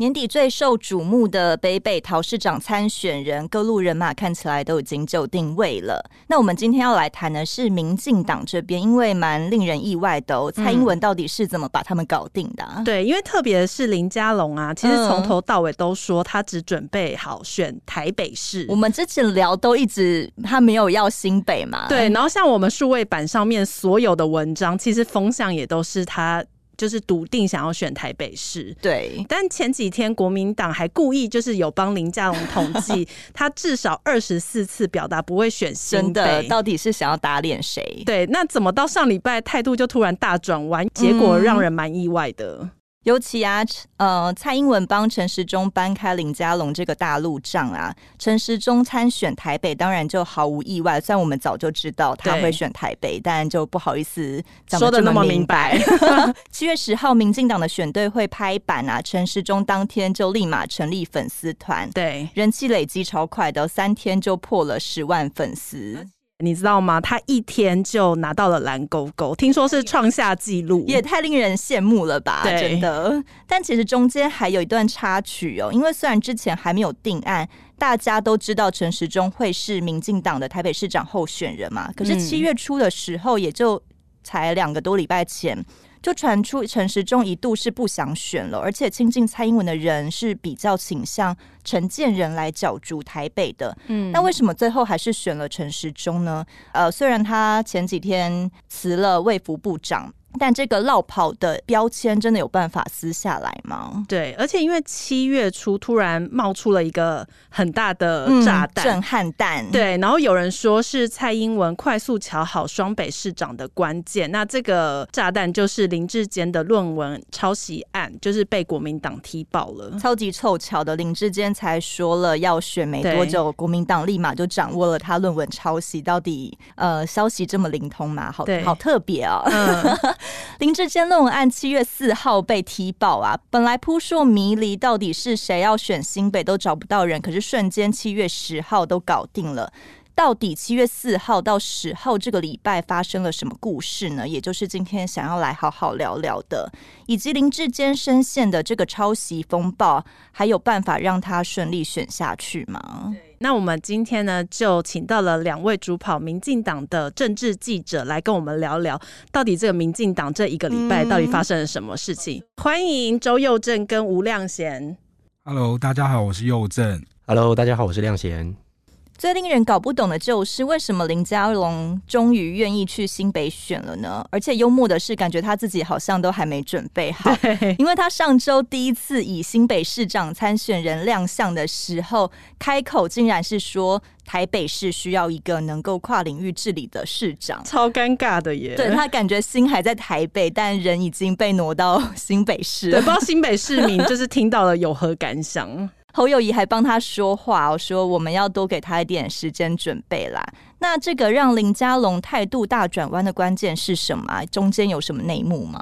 年底最受瞩目的北北桃市长参选人，各路人马看起来都已经就定位了。那我们今天要来谈的是民进党这边，因为蛮令人意外的哦，蔡英文到底是怎么把他们搞定的？嗯、对，因为特别是林佳龙啊，其实从头到尾都说他只准备好选台北市。我们之前聊都一直他没有要新北嘛。对，然后像我们数位版上面所有的文章，其实风向也都是他。就是笃定想要选台北市，对。但前几天国民党还故意就是有帮林佳龙统计，他至少二十四次表达不会选新的，到底是想要打脸谁？对，那怎么到上礼拜态度就突然大转弯，结果让人蛮意外的。嗯尤其啊，呃，蔡英文帮陈时中搬开林佳龙这个大陆障啊，陈时中参选台北，当然就毫无意外。虽然我们早就知道他会选台北，但就不好意思说的那么明白。七月十号，民进党的选队会拍板啊，陈时中当天就立马成立粉丝团，对，人气累积超快的，三天就破了十万粉丝。你知道吗？他一天就拿到了蓝勾勾，听说是创下纪录，也太令人羡慕了吧！对真的。但其实中间还有一段插曲哦，因为虽然之前还没有定案，大家都知道陈时中会是民进党的台北市长候选人嘛。可是七月初的时候，也就才两个多礼拜前。就传出陈时中一度是不想选了，而且亲近蔡英文的人是比较倾向陈建仁来角逐台北的。嗯，那为什么最后还是选了陈时中呢？呃，虽然他前几天辞了卫福部长。但这个落跑的标签真的有办法撕下来吗？对，而且因为七月初突然冒出了一个很大的炸弹、嗯、震撼弹，对，然后有人说是蔡英文快速瞧好双北市长的关键。那这个炸弹就是林志坚的论文抄袭案，就是被国民党踢爆了。超级凑巧的，林志坚才说了要选没多久，对国民党立马就掌握了他论文抄袭。到底呃，消息这么灵通吗？好，好特别啊、哦。嗯 林志坚论文案七月四号被踢爆啊！本来扑朔迷离，到底是谁要选新北都找不到人，可是瞬间七月十号都搞定了。到底七月四号到十号这个礼拜发生了什么故事呢？也就是今天想要来好好聊聊的，以及林志坚深陷的这个抄袭风暴，还有办法让他顺利选下去吗？那我们今天呢，就请到了两位主跑民进党的政治记者来跟我们聊聊，到底这个民进党这一个礼拜到底发生了什么事情？嗯、欢迎周佑正跟吴亮贤。Hello，大家好，我是佑正。Hello，大家好，我是亮贤。最令人搞不懂的就是为什么林佳龙终于愿意去新北选了呢？而且幽默的是，感觉他自己好像都还没准备好，因为他上周第一次以新北市长参选人亮相的时候，开口竟然是说台北市需要一个能够跨领域治理的市长，超尴尬的耶！对，他感觉心还在台北，但人已经被挪到新北市，对，不知道新北市民就是听到了有何感想？侯友谊还帮他说话，我说我们要多给他一点时间准备啦。那这个让林佳龙态度大转弯的关键是什么？中间有什么内幕吗？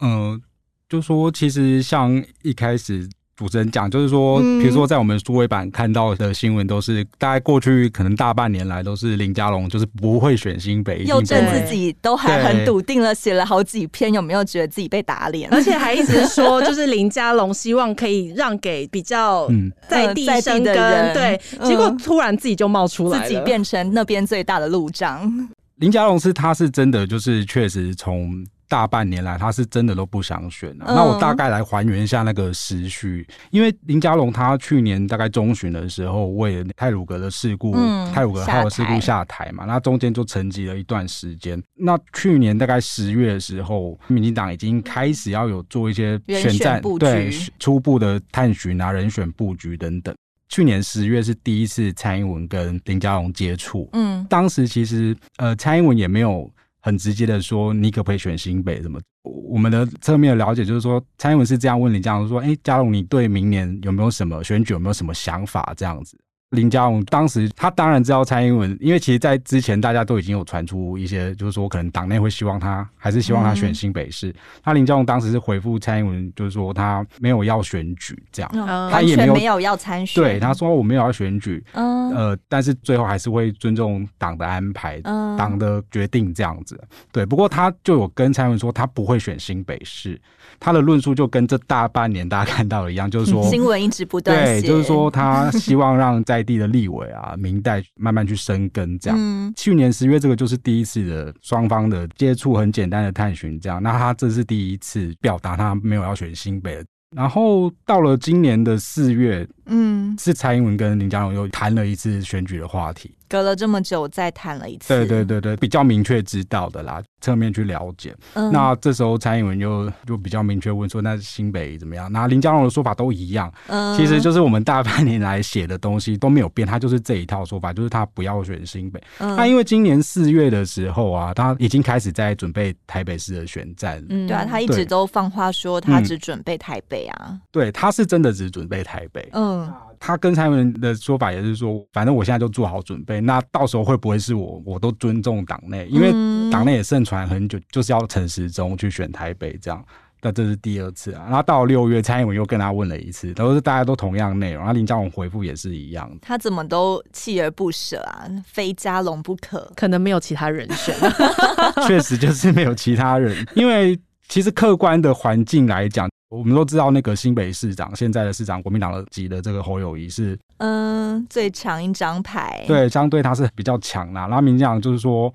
嗯、呃，就说其实像一开始。主持人讲，就是说，比如说在我们数位版看到的新闻，都是大概过去可能大半年来都是林佳龙就是不会选新北，又证自己都还很笃定了，写了好几篇，有没有觉得自己被打脸？而且还一直 说，就是林佳龙希望可以让给比较在地生根，对，结果突然自己就冒出来，自己变成那边最大的路障。林佳龙是他是真的就是确实从。大半年来，他是真的都不想选了。嗯、那我大概来还原一下那个时序，因为林佳龙他去年大概中旬的时候，为了泰鲁格的事故，嗯、太鲁阁号的事故下台嘛，台那中间就沉寂了一段时间。那去年大概十月的时候，民进党已经开始要有做一些选战，对初步的探寻啊，人选布局等等。去年十月是第一次蔡英文跟林佳龙接触，嗯，当时其实呃蔡英文也没有。很直接的说，你可不可以选新北？什么？我们的侧面的了解就是说，蔡英文是这样问你，这样说：哎，佳龙，你对明年有没有什么选举有没有什么想法？这样子。林佳龙当时他当然知道蔡英文，因为其实，在之前大家都已经有传出一些，就是说可能党内会希望他，还是希望他选新北市。那、嗯、林佳龙当时是回复蔡英文，就是说他没有要选举，这样，嗯、他也没有没有要参选。对，他说我没有要选举，嗯，呃，但是最后还是会尊重党的安排，嗯，党的决定这样子。对，不过他就有跟蔡英文说，他不会选新北市。他的论述就跟这大半年大家看到的一样，就是说新闻一直不断对，就是说他希望让在地的立委啊、明代慢慢去生根，这样。去年十月这个就是第一次的双方的接触，很简单的探寻，这样。那他这是第一次表达他没有要选新北。然后到了今年的四月，嗯，是蔡英文跟林佳龙又谈了一次选举的话题。隔了这么久再谈了一次，对对对对，比较明确知道的啦，侧面去了解。嗯、那这时候蔡英文就就比较明确问说，那新北怎么样？那林佳龙的说法都一样，嗯，其实就是我们大半年来写的东西都没有变，他就是这一套说法，就是他不要选新北。嗯、那因为今年四月的时候啊，他已经开始在准备台北市的选战，嗯，对啊，他一直都放话说他只准备台北啊，嗯、对，他是真的只准备台北，嗯。他跟蔡英文的说法也是说，反正我现在就做好准备，那到时候会不会是我，我都尊重党内，因为党内也盛传很久，就是要陈时中去选台北这样。那这是第二次啊，然后到六月，蔡英文又跟他问了一次，都是大家都同样内容，然后林佳龙回复也是一样。他怎么都锲而不舍啊，非佳龙不可，可能没有其他人选，确实就是没有其他人，因为其实客观的环境来讲。我们都知道，那个新北市长现在的市长，国民党籍的这个侯友谊是，嗯，最强一张牌。对，相对他是比较强啦。然后民进党就是说，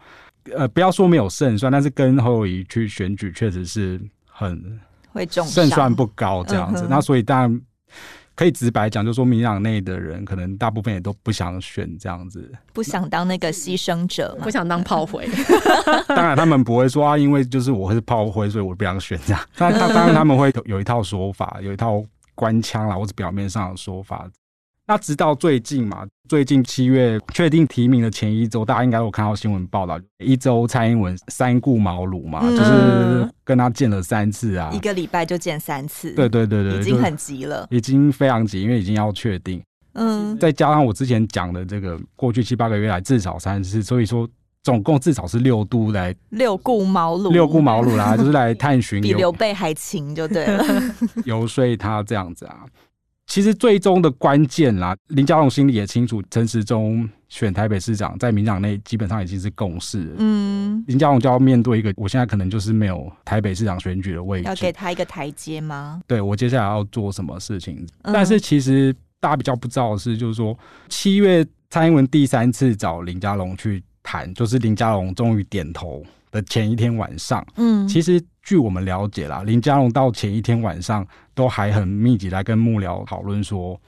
呃，不要说没有胜算，但是跟侯友谊去选举，确实是很会中胜算不高这样子。嗯、那所以当然。可以直白讲，就说民进党内的人可能大部分也都不想选这样子，不想当那个牺牲者，不想当炮灰。当然他们不会说啊，因为就是我是炮灰，所以我不想选这样。但 当然他们会有一套说法，有一套官腔啦，或者表面上的说法。那直到最近嘛，最近七月确定提名的前一周，大家应该有看到新闻报道，一周蔡英文三顾茅庐嘛，嗯、就是跟他见了三次啊，一个礼拜就见三次，对对对对，已经很急了，已经非常急，因为已经要确定，嗯，再加上我之前讲的这个过去七八个月来至少三次，所以说总共至少是六度来六顾茅庐，六顾茅庐啦，就是来探寻，比刘备还勤就对了，游说他这样子啊。其实最终的关键啦，林佳龙心里也清楚，陈时中选台北市长，在民进党内基本上已经是共识。嗯，林佳龙就要面对一个，我现在可能就是没有台北市长选举的位置，要给他一个台阶吗？对，我接下来要做什么事情？嗯、但是其实大家比较不知道的是，就是说七月蔡英文第三次找林佳龙去谈，就是林佳龙终于点头的前一天晚上，嗯，其实。据我们了解啦，林佳龙到前一天晚上都还很密集来跟幕僚讨论，说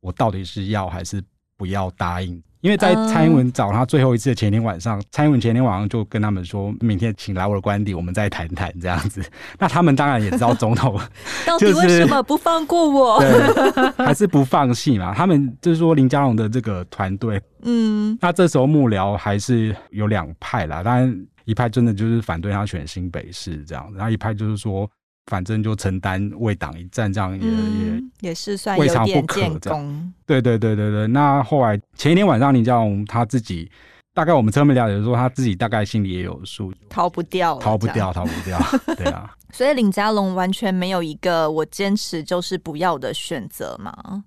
我到底是要还是不要答应。因为在蔡英文找他最后一次的前一天晚上，蔡英文前天晚上就跟他们说，明天请来我的官邸，我们再谈谈这样子。那他们当然也知道总统 到底为什么不放过我，对，还是不放弃嘛。他们就是说林佳龙的这个团队，嗯，那这时候幕僚还是有两派啦，当然。一派真的就是反对他选新北市这样，然后一派就是说，反正就承担为党一战这样也、嗯、也也是算未尝不可这样。对对对对对。那后来前一天晚上，林佳龙他自己大概我们侧面了解说，他自己大概心里也有数，逃不掉，逃不掉，逃不掉。对啊。所以林佳龙完全没有一个我坚持就是不要的选择嘛。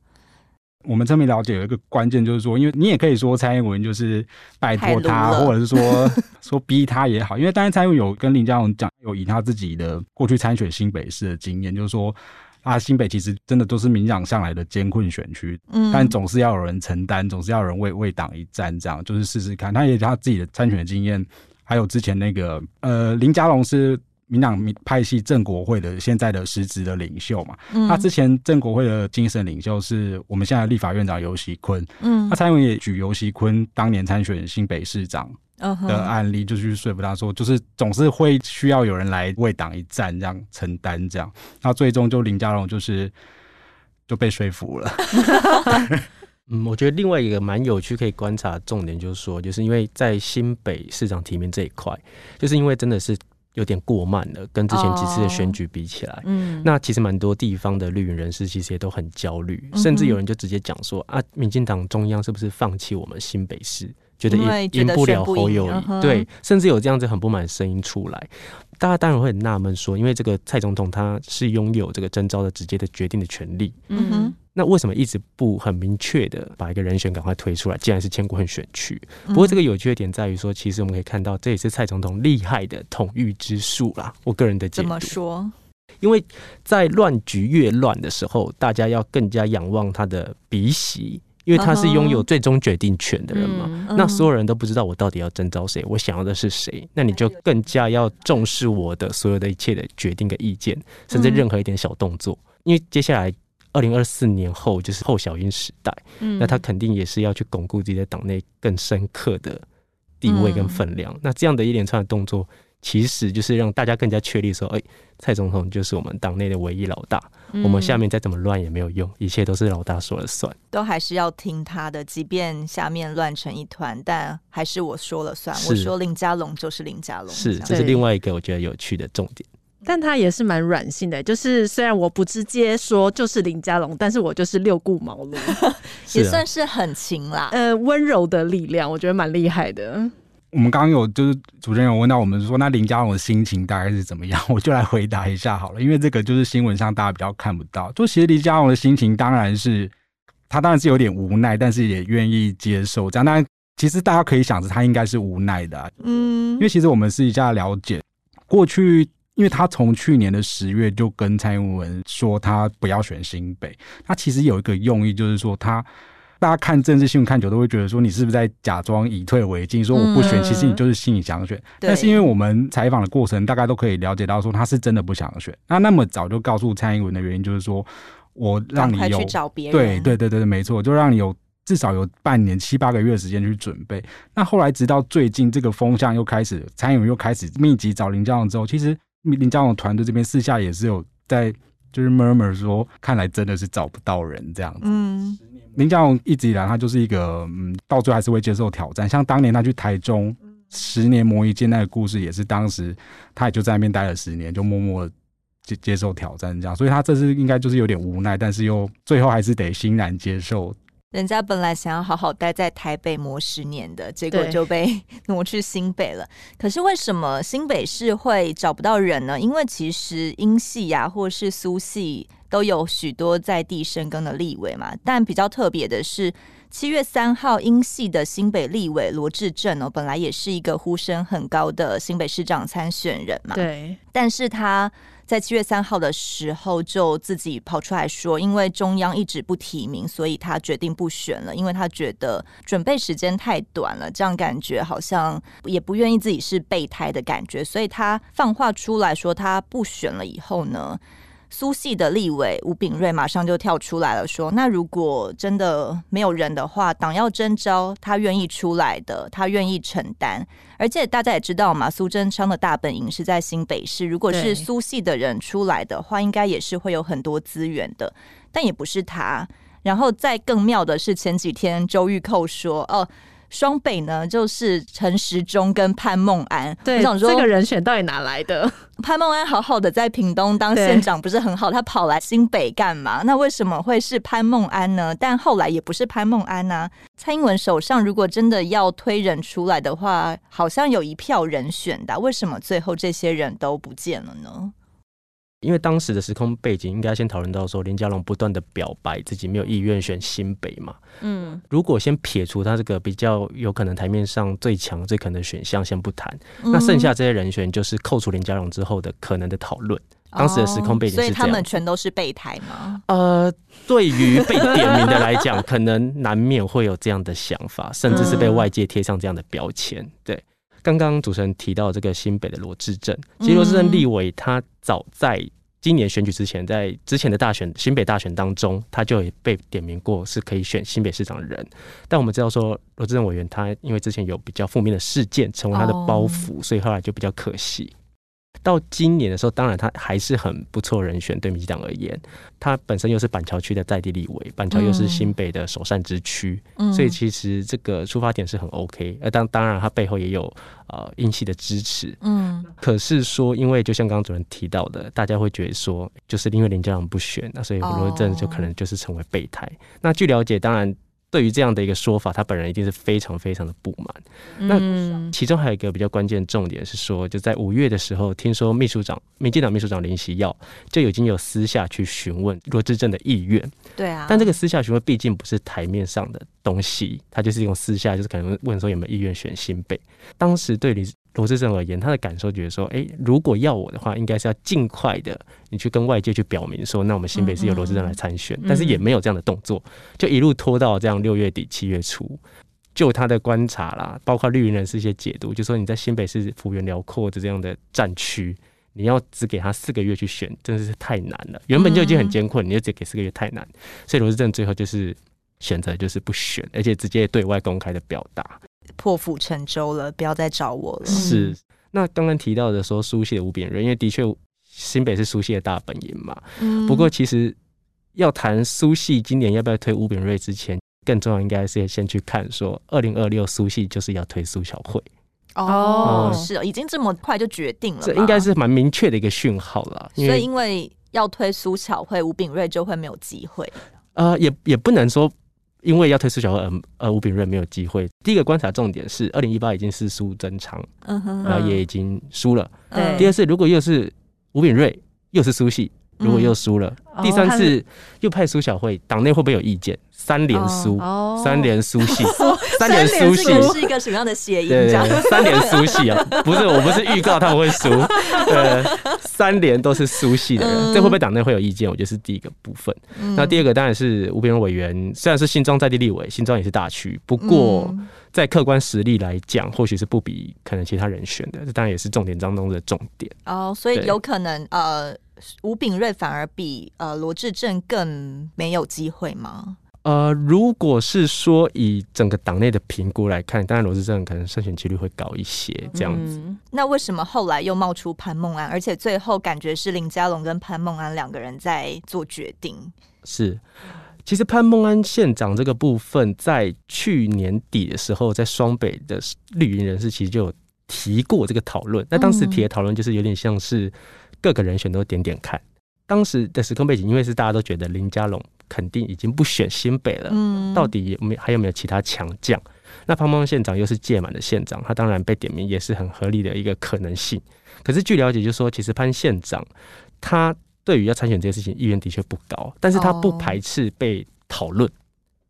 我们侧面了解有一个关键，就是说，因为你也可以说蔡英文就是拜托他，或者是说 说逼他也好，因为当然蔡英文有跟林佳龙讲，有以他自己的过去参选新北市的经验，就是说啊，新北其实真的都是民进党上来的艰困选区，嗯，但总是要有人承担，总是要有人为为党一战，这样就是试试看。他也有他自己的参选经验，还有之前那个呃林佳龙是。民党派系正国会的现在的实职的领袖嘛，嗯、他之前正国会的精神领袖是我们现在立法院长游锡堃，嗯，那蔡英文也举游锡堃当年参选新北市长的案例，就去说服他说，就是总是会需要有人来为党一战，这样承担这样，那最终就林佳龙就是就被说服了。嗯，我觉得另外一个蛮有趣可以观察重点就是说，就是因为在新北市长提名这一块，就是因为真的是。有点过慢了，跟之前几次的选举比起来，哦、嗯，那其实蛮多地方的绿营人士其实也都很焦虑，甚至有人就直接讲说、嗯、啊，民进党中央是不是放弃我们新北市，觉得赢赢不了侯友宜，对，甚至有这样子很不满的声音出来。大家当然会很纳闷说，因为这个蔡总统他是拥有这个征召的直接的决定的权利，嗯哼，那为什么一直不很明确的把一个人选赶快推出来？既然是千古恨选区，不过这个有趣的点在于说，其实我们可以看到，这也是蔡总统厉害的统御之术啦。我个人的解读。怎么说？因为在乱局越乱的时候，大家要更加仰望他的鼻息。因为他是拥有最终决定权的人嘛，嗯、那所有人都不知道我到底要征召谁，我想要的是谁，那你就更加要重视我的所有的一切的决定跟意见，甚至任何一点小动作。因为接下来二零二四年后就是后小英时代，那他肯定也是要去巩固自己在党内更深刻的地位跟分量。那这样的一连串的动作。其实就是让大家更加确立说，哎、欸，蔡总统就是我们党内的唯一老大，嗯、我们下面再怎么乱也没有用，一切都是老大说了算，都还是要听他的，即便下面乱成一团，但还是我说了算。我说林佳龙就是林佳龙，是，这是另外一个我觉得有趣的重点。但他也是蛮软性的，就是虽然我不直接说就是林佳龙，但是我就是六顾茅庐，也算是很勤啦。呃，温柔的力量，我觉得蛮厉害的。我们刚刚有就是主持人有问到我们说，那林佳龙的心情大概是怎么样？我就来回答一下好了，因为这个就是新闻上大家比较看不到。就其实林佳龙的心情当然是他当然是有点无奈，但是也愿意接受这样。当然，其实大家可以想着他应该是无奈的，啊，嗯，因为其实我们私底下了解，过去因为他从去年的十月就跟蔡英文说他不要选新北，他其实有一个用意就是说他。大家看政治新闻看久都会觉得说，你是不是在假装以退为进，说我不选，其实你就是心里想选。但是因为我们采访的过程，大概都可以了解到说他是真的不想选。那那么早就告诉蔡英文的原因就是说，我让你有对对对对没错，就让你有至少有半年七八个月的时间去准备。那后来直到最近这个风向又开始，蔡英文又开始密集找林佳龙之后，其实林家龙团队这边私下也是有在就是 murmur 说，看来真的是找不到人这样子。嗯。林家龙一直以来，他就是一个嗯，到最后还是会接受挑战。像当年他去台中十年磨一剑那个故事，也是当时他也就在那边待了十年，就默默接接受挑战这样。所以他这次应该就是有点无奈，但是又最后还是得欣然接受。人家本来想要好好待在台北磨十年的，结果就被 挪去新北了。可是为什么新北市会找不到人呢？因为其实英系呀，或是苏系。都有许多在地深耕的立委嘛，但比较特别的是，七月三号英系的新北立委罗志正哦，本来也是一个呼声很高的新北市长参选人嘛，对，但是他在七月三号的时候就自己跑出来说，因为中央一直不提名，所以他决定不选了，因为他觉得准备时间太短了，这样感觉好像也不愿意自己是备胎的感觉，所以他放话出来说他不选了以后呢。苏系的立委吴炳瑞马上就跳出来了，说：“那如果真的没有人的话，党要征召，他愿意出来的，他愿意承担。而且大家也知道嘛，苏贞昌的大本营是在新北市，如果是苏系的人出来的话，应该也是会有很多资源的。但也不是他。然后再更妙的是，前几天周玉蔻说：‘哦。’双北呢，就是陈时中跟潘孟安。对，我想说这个人选到底哪来的？潘孟安好好的在屏东当县长，不是很好，他跑来新北干嘛？那为什么会是潘孟安呢？但后来也不是潘孟安啊。蔡英文手上如果真的要推人出来的话，好像有一票人选的，为什么最后这些人都不见了呢？因为当时的时空背景，应该先讨论到说林佳龙不断的表白自己没有意愿选新北嘛。嗯，如果先撇除他这个比较有可能台面上最强、最可能的选项先不谈，那剩下这些人选就是扣除林佳龙之后的可能的讨论。当时的时空背景是这样，所以他们全都是备胎吗？呃，对于被点名的来讲，可能难免会有这样的想法，甚至是被外界贴上这样的标签。对。刚刚主持人提到这个新北的罗志正，其实罗志正立委他早在今年选举之前，在之前的大选新北大选当中，他就也被点名过是可以选新北市长的人。但我们知道说罗志正委员他因为之前有比较负面的事件成为他的包袱，所以后来就比较可惜。到今年的时候，当然他还是很不错人选，对民进党而言，他本身又是板桥区的在地立委，板桥又是新北的首善之区，嗯、所以其实这个出发点是很 OK。呃当当然，他背后也有呃英系的支持，嗯。可是说，因为就像刚刚主任提到的，大家会觉得说，就是因为林佳龙不选，那所以罗志正就可能就是成为备胎。哦、那据了解，当然。对于这样的一个说法，他本人一定是非常非常的不满。嗯、那其中还有一个比较关键的重点是说，就在五月的时候，听说秘书长、民进党秘书长林锡耀就已经有私下去询问罗志正的意愿。对啊，但这个私下询问毕竟不是台面上的东西，他就是用私下，就是可能问说有没有意愿选新北。当时对林。罗志正而言，他的感受觉得说，哎、欸，如果要我的话，应该是要尽快的，你去跟外界去表明说，那我们新北是由罗志正来参选，嗯嗯，但是也没有这样的动作，就一路拖到这样六月底七月初。就他的观察啦，包括绿营人士一些解读，就说你在新北市幅员辽阔的这样的战区，你要只给他四个月去选，真的是太难了。原本就已经很艰困，你就只给四个月太难，所以罗志正最后就是选择就是不选，而且直接对外公开的表达。破釜沉舟了，不要再找我了。是，那刚刚提到的说苏系的吴秉叡，因为的确新北是苏系的大本营嘛。嗯。不过其实要谈苏系今年要不要推吴秉叡之前，更重要应该是先去看说二零二六苏系就是要推苏小慧。哦，嗯、是哦，已经这么快就决定了。这应该是蛮明确的一个讯号了。所以因为要推苏巧慧，吴炳瑞就会没有机会。呃，也也不能说。因为要推苏巧慧，呃呃，吴炳瑞没有机会。第一个观察重点是，二零一八已经是输真长，嗯哼，然后也已经输了。对。第二次如果又是吴炳瑞，又是苏系，如果又输了，嗯、第三次又派苏小慧，党内会不会有意见？三连苏，哦、三连苏 系，三连苏系是一个什么样的谐音？对，对，对，三连苏系啊，不是，我不是预告他们会输，呃，三连都是苏系的人，嗯、这会不会党内会有意见？我觉得是第一个部分。嗯、那第二个当然是吴秉叡委员，虽然是新庄在地立委，新庄也是大区，不过在客观实力来讲，或许是不比可能其他人选的，这当然也是重点当中的重点。哦，所以有可能呃，吴炳瑞反而比呃罗志正更没有机会吗？呃，如果是说以整个党内的评估来看，当然罗志正可能胜选几率会高一些，这样子。嗯，那为什么后来又冒出潘孟安，而且最后感觉是林佳龙跟潘孟安两个人在做决定？是，其实潘孟安县长这个部分，在去年底的时候，在双北的绿营人士其实就有提过这个讨论。那当时提的讨论就是有点像是各个人选都点点看。当时的时空背景，因为是大家都觉得林佳龙。肯定已经不选新北了，嗯，到底有没有还有没有其他强将？那潘孟安县长又是届满的县长，他当然被点名也是很合理的一个可能性。可是据了解，就是说其实潘县长他对于要参选这件事情意愿的确不高，但是他不排斥被讨论。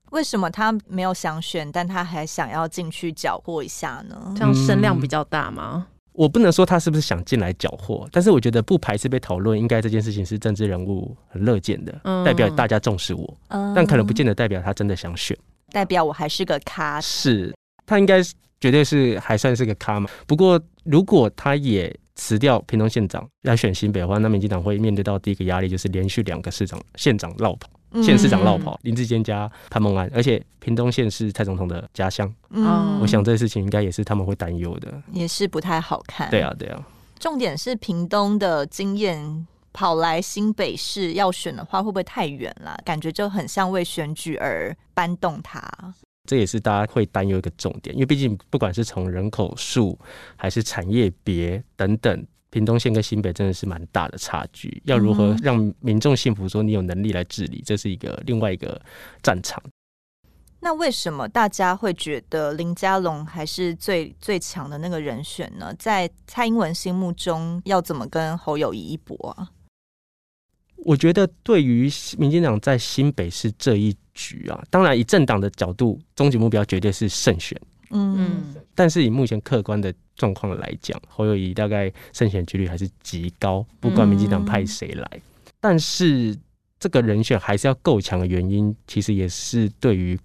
为什么他没有想选，但他还想要进去搅和一下呢？这样声量比较大吗？嗯我不能说他是不是想进来搅和，但是我觉得不排斥被讨论，应该这件事情是政治人物很乐见的，嗯、代表大家重视我，嗯、但可能不见得代表他真的想选，代表我还是个咖，是他应该绝对是还算是个咖嘛。不过如果他也辞掉屏东县长来选新北的话，那民进党会面对到第一个压力就是连续两个市长县长落跑。县市长落跑，林志坚加潘孟安，而且屏东县是蔡总统的家乡，嗯，我想这个事情应该也是他们会担忧的，也是不太好看。对啊，对啊。重点是屏东的经验跑来新北市要选的话，会不会太远了？感觉就很像为选举而搬动他。这也是大家会担忧一个重点，因为毕竟不管是从人口数还是产业别等等。屏东县跟新北真的是蛮大的差距，要如何让民众信服说你有能力来治理，这是一个另外一个战场。那为什么大家会觉得林佳龙还是最最强的那个人选呢？在蔡英文心目中，要怎么跟侯友谊一搏啊？我觉得对于民进党在新北市这一局啊，当然以政党的角度，终极目标绝对是胜选。嗯，但是以目前客观的状况来讲，侯友谊大概胜选几率还是极高，不管民进党派谁来。嗯、但是这个人选还是要够强的原因，其实也是对于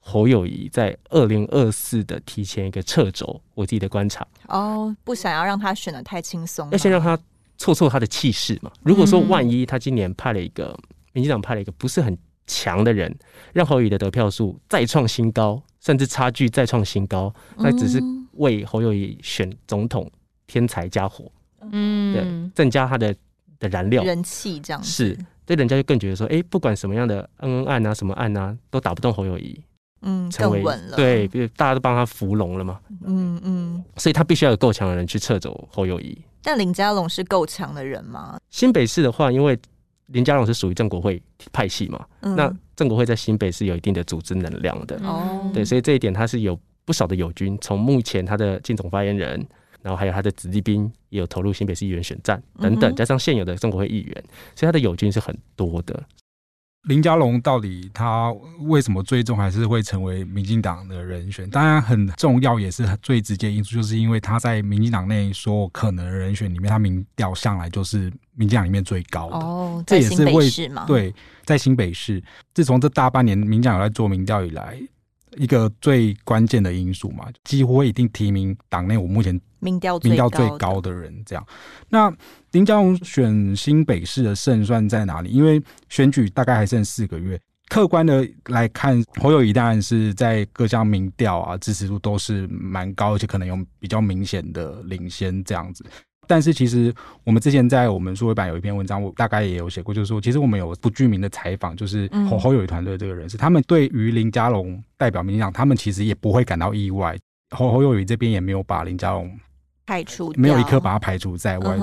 侯友谊在二零二四的提前一个掣肘，我自己的观察。哦，不想要让他选的太轻松，要先让他挫挫他的气势嘛。如果说万一他今年派了一个民进党派了一个不是很强的人，让侯友宜的得票数再创新高。甚至差距再创新高，那只是为侯友宜选总统添柴加火。嗯，对，增加他的的燃料人气这样子，是对人家就更觉得说，哎、欸，不管什么样的恩恩案啊，什么案啊，都打不动侯友宜。嗯，更稳了。对，比如大家都帮他扶龙了嘛。嗯嗯，所以他必须要有够强的人去撤走侯友谊。但林佳龙是够强的人吗？新北市的话，因为林佳龙是属于郑国会派系嘛，嗯、那郑国会在新北是有一定的组织能量的。哦，对，所以这一点他是有不少的友军。从目前他的竞总发言人，然后还有他的子弟兵，也有投入新北市议员选战等等，加上现有的中国会议员，所以他的友军是很多的。林佳龙到底他为什么最终还是会成为民进党的人选？当然很重要，也是最直接因素，就是因为他在民进党内所有可能的人选里面，他民调向来就是民进党里面最高的。哦，这也是为吗？对，在新北市，自从这大半年民进党有在做民调以来，一个最关键的因素嘛，几乎会一定提名党内我目前民调民调最高的人。这样，那林佳龙选新北市的胜算在哪里？因为选举大概还剩四个月，客观的来看，侯友宜当然是在各项民调啊支持度都是蛮高，而且可能有比较明显的领先这样子。但是其实我们之前在我们数位版有一篇文章，我大概也有写过，就是说，其实我们有不具名的采访，就是侯侯友宜团队这个人是，他们对于林佳龙代表民进党，他们其实也不会感到意外。侯侯友宜这边也没有把林佳龙排除，没有一刻把它排除在外。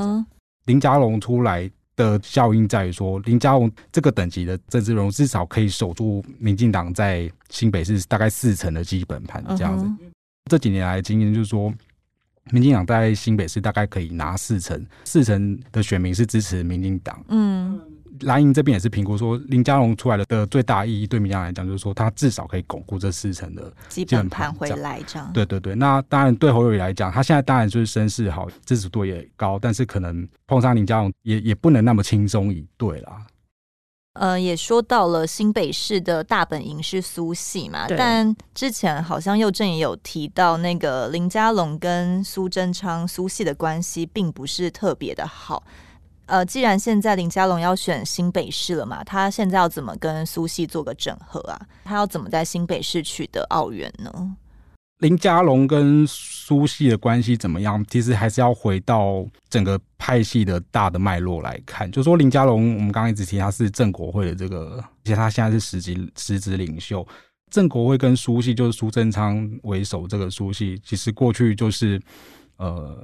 林佳龙出来的效应在于说，林佳龙这个等级的政治人物，至少可以守住民进党在新北市大概四成的基本盘这样子。这几年来的经验就是说。民进党在新北市大概可以拿四成，四成的选民是支持民进党。嗯，蓝营这边也是评估说，林佳龙出来的最大意义对民进党来讲，就是说他至少可以巩固这四成的基本盘回来。这样，对对对。那当然对侯友宜来讲，他现在当然就是声势好，支持度也高，但是可能碰上林佳龙也也不能那么轻松以对啦。呃，也说到了新北市的大本营是苏系嘛，但之前好像佑正也有提到，那个林佳龙跟苏贞昌苏系的关系并不是特别的好。呃，既然现在林佳龙要选新北市了嘛，他现在要怎么跟苏系做个整合啊？他要怎么在新北市取得奥援呢？林佳龙跟苏系的关系怎么样？其实还是要回到整个派系的大的脉络来看。就说林佳龙，我们刚刚一直提他是郑国会的这个，而且他现在是实级实职领袖。郑国会跟苏系，就是苏贞昌为首这个苏系，其实过去就是呃，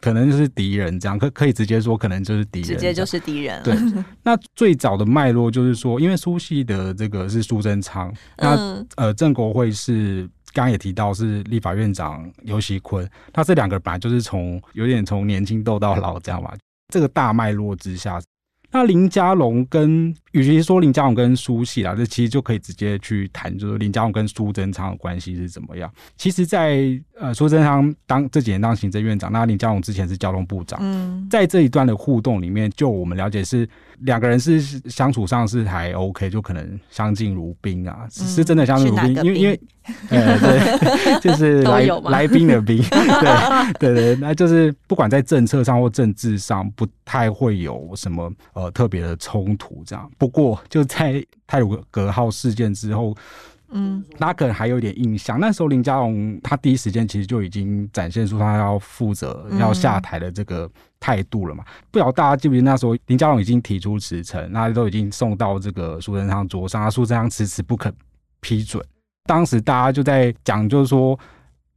可能就是敌人这样，可可以直接说，可能就是敌人，直接就是敌人。对，那最早的脉络就是说，因为苏系的这个是苏贞昌，那、嗯、呃郑国会是。刚刚也提到是立法院长尤锡坤，他这两个本来就是从有点从年轻斗到老这样嘛。这个大脉络之下，那林佳龙跟与其说林佳龙跟苏系啦，这其实就可以直接去谈，就是林佳龙跟苏贞昌的关系是怎么样。其实在，在呃苏贞昌当这几年当行政院长，那林佳龙之前是交通部长，嗯，在这一段的互动里面，就我们了解是。两个人是相处上是还 OK，就可能相敬如宾啊，嗯、是真的相敬如宾，因为因为 呃对，就是来来宾的宾，对对对，那就是不管在政策上或政治上，不太会有什么呃特别的冲突这样。不过就在泰鲁格号事件之后。嗯，那可能还有点印象。那时候林佳龙他第一时间其实就已经展现出他要负责要下台的这个态度了嘛。嗯、不晓得大家记不记得那时候林佳龙已经提出辞呈，那都已经送到这个苏贞昌桌上，苏贞昌迟迟不肯批准。当时大家就在讲，就是说，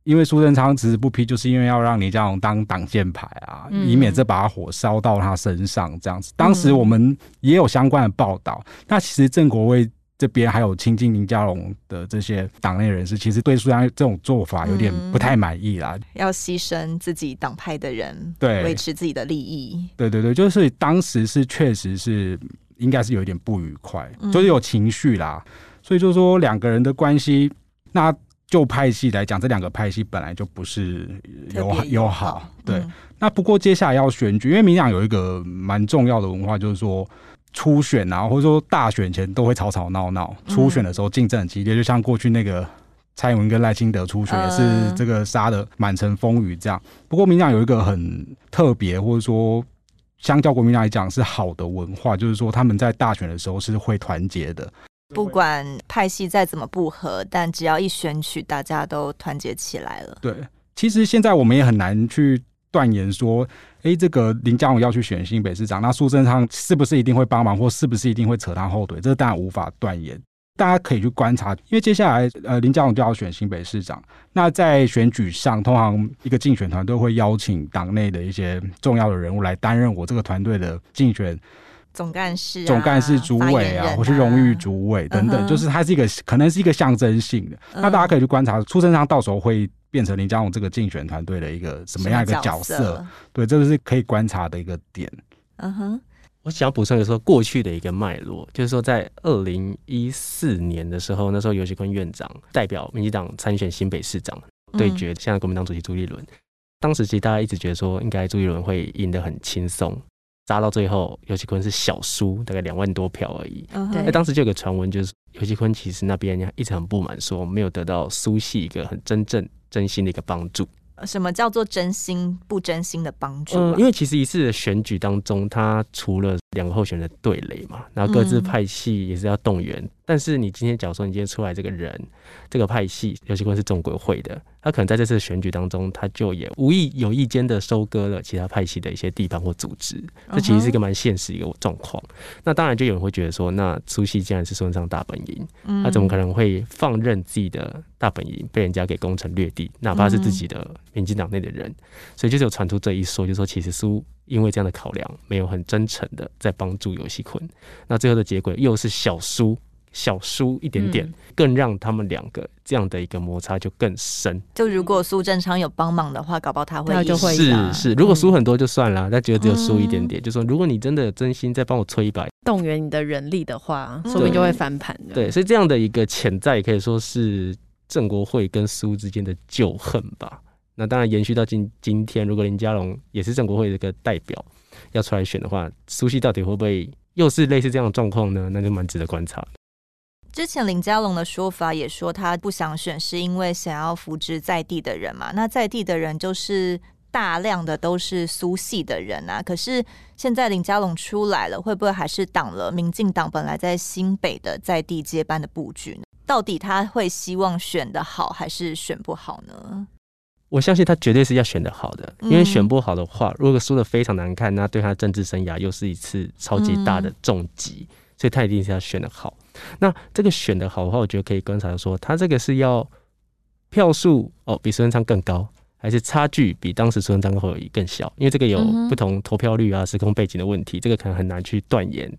因为苏贞昌迟迟不批，就是因为要让林佳龙当挡箭牌啊，以免这把火烧到他身上这样子。当时我们也有相关的报道。那其实郑国威。这边还有亲近林佳龙的这些党内人士，其实对苏贞昌这种做法有点不太满意啦。嗯、要牺牲自己党派的人，对，维持自己的利益。对对对，就是当时是确实是应该是有一点不愉快，嗯、就是有情绪啦。所以就是说两个人的关系，那就派系来讲，这两个派系本来就不是友友好。对，嗯、那不过接下来要选举，因为民进党有一个蛮重要的文化，就是说。初选啊，或者说大选前都会吵吵闹闹。初选的时候竞争很激烈，就像过去那个蔡英文跟赖清德初选也是这个杀的满城风雨这样。不过民进党有一个很特别，或者说相较国民党来讲是好的文化，就是说他们在大选的时候是会团结的。不管派系再怎么不合，但只要一选举，大家都团结起来了。对，其实现在我们也很难去断言说，哎、欸，这个林佳龙要去选新北市长，那苏贞昌是不是一定会帮忙，或是不是一定会扯他后腿？这当然无法断言。大家可以去观察，因为接下来呃林佳龙就要选新北市长，那在选举上，通常一个竞选团队会邀请党内的一些重要的人物来担任我这个团队的竞选总干事、啊、总干事主委啊，啊或是荣誉主委等等，uh. 就是它是一个可能是一个象征性的。Uh. 那大家可以去观察，出生上到时候会变成林佳龙这个竞选团队的一个什么样一个角色？角色对，这个是可以观察的一个点。嗯哼、uh。我想补充一个说过去的一个脉络，就是说在二零一四年的时候，那时候尤其坤院长代表民进党参选新北市长对决现在国民党主席朱立伦。当时其实大家一直觉得说，应该朱立伦会赢得很轻松，扎到最后尤其坤是小输，大概两万多票而已。那当时就有个传闻，就是尤其坤其实那边一直很不满，说没有得到苏系一个很真正真心的一个帮助。什么叫做真心不真心的帮助、啊？嗯，因为其实一次的选举当中，他除了两个候选人的对垒嘛，然后各自派系也是要动员。嗯、但是你今天假如说你今天出来这个人，这个派系游锡坤是中国会的。他可能在这次选举当中，他就也无意有意间的收割了其他派系的一些地方或组织，这其实是一个蛮现实一个状况。Uh huh. 那当然就有人会觉得说，那苏系既然是孙中山大本营，他怎么可能会放任自己的大本营被人家给攻城略地，哪怕是自己的民进党内的人？所以就是有传出这一说，就是说其实苏因为这样的考量，没有很真诚的在帮助游戏坤，那最后的结果又是小苏。小输一点点，更让他们两个这样的一个摩擦就更深。就如果苏贞昌有帮忙的话，搞不好他会赢。就会是是，如果输很多就算了，但觉得只有输一点点，嗯、就说如果你真的真心再帮我催一把，动员你的人力的话，说不定就会翻盘。对，所以这样的一个潜在，可以说是郑国会跟苏之间的旧恨吧。那当然延续到今今天，如果林佳龙也是郑国会的一个代表要出来选的话，苏系到底会不会又是类似这样的状况呢？那就蛮值得观察。之前林佳龙的说法也说他不想选，是因为想要扶植在地的人嘛。那在地的人就是大量的都是苏系的人啊。可是现在林佳龙出来了，会不会还是挡了民进党本来在新北的在地接班的布局呢？到底他会希望选的好还是选不好呢？我相信他绝对是要选的好的，因为选不好的话，如果输的非常难看，那对他政治生涯又是一次超级大的重击。所以他一定是要选的好。那这个选的好的话，我觉得可以观察说，他这个是要票数哦比苏贞昌更高，还是差距比当时苏贞昌会更小？因为这个有不同投票率啊、时空背景的问题，这个可能很难去断言。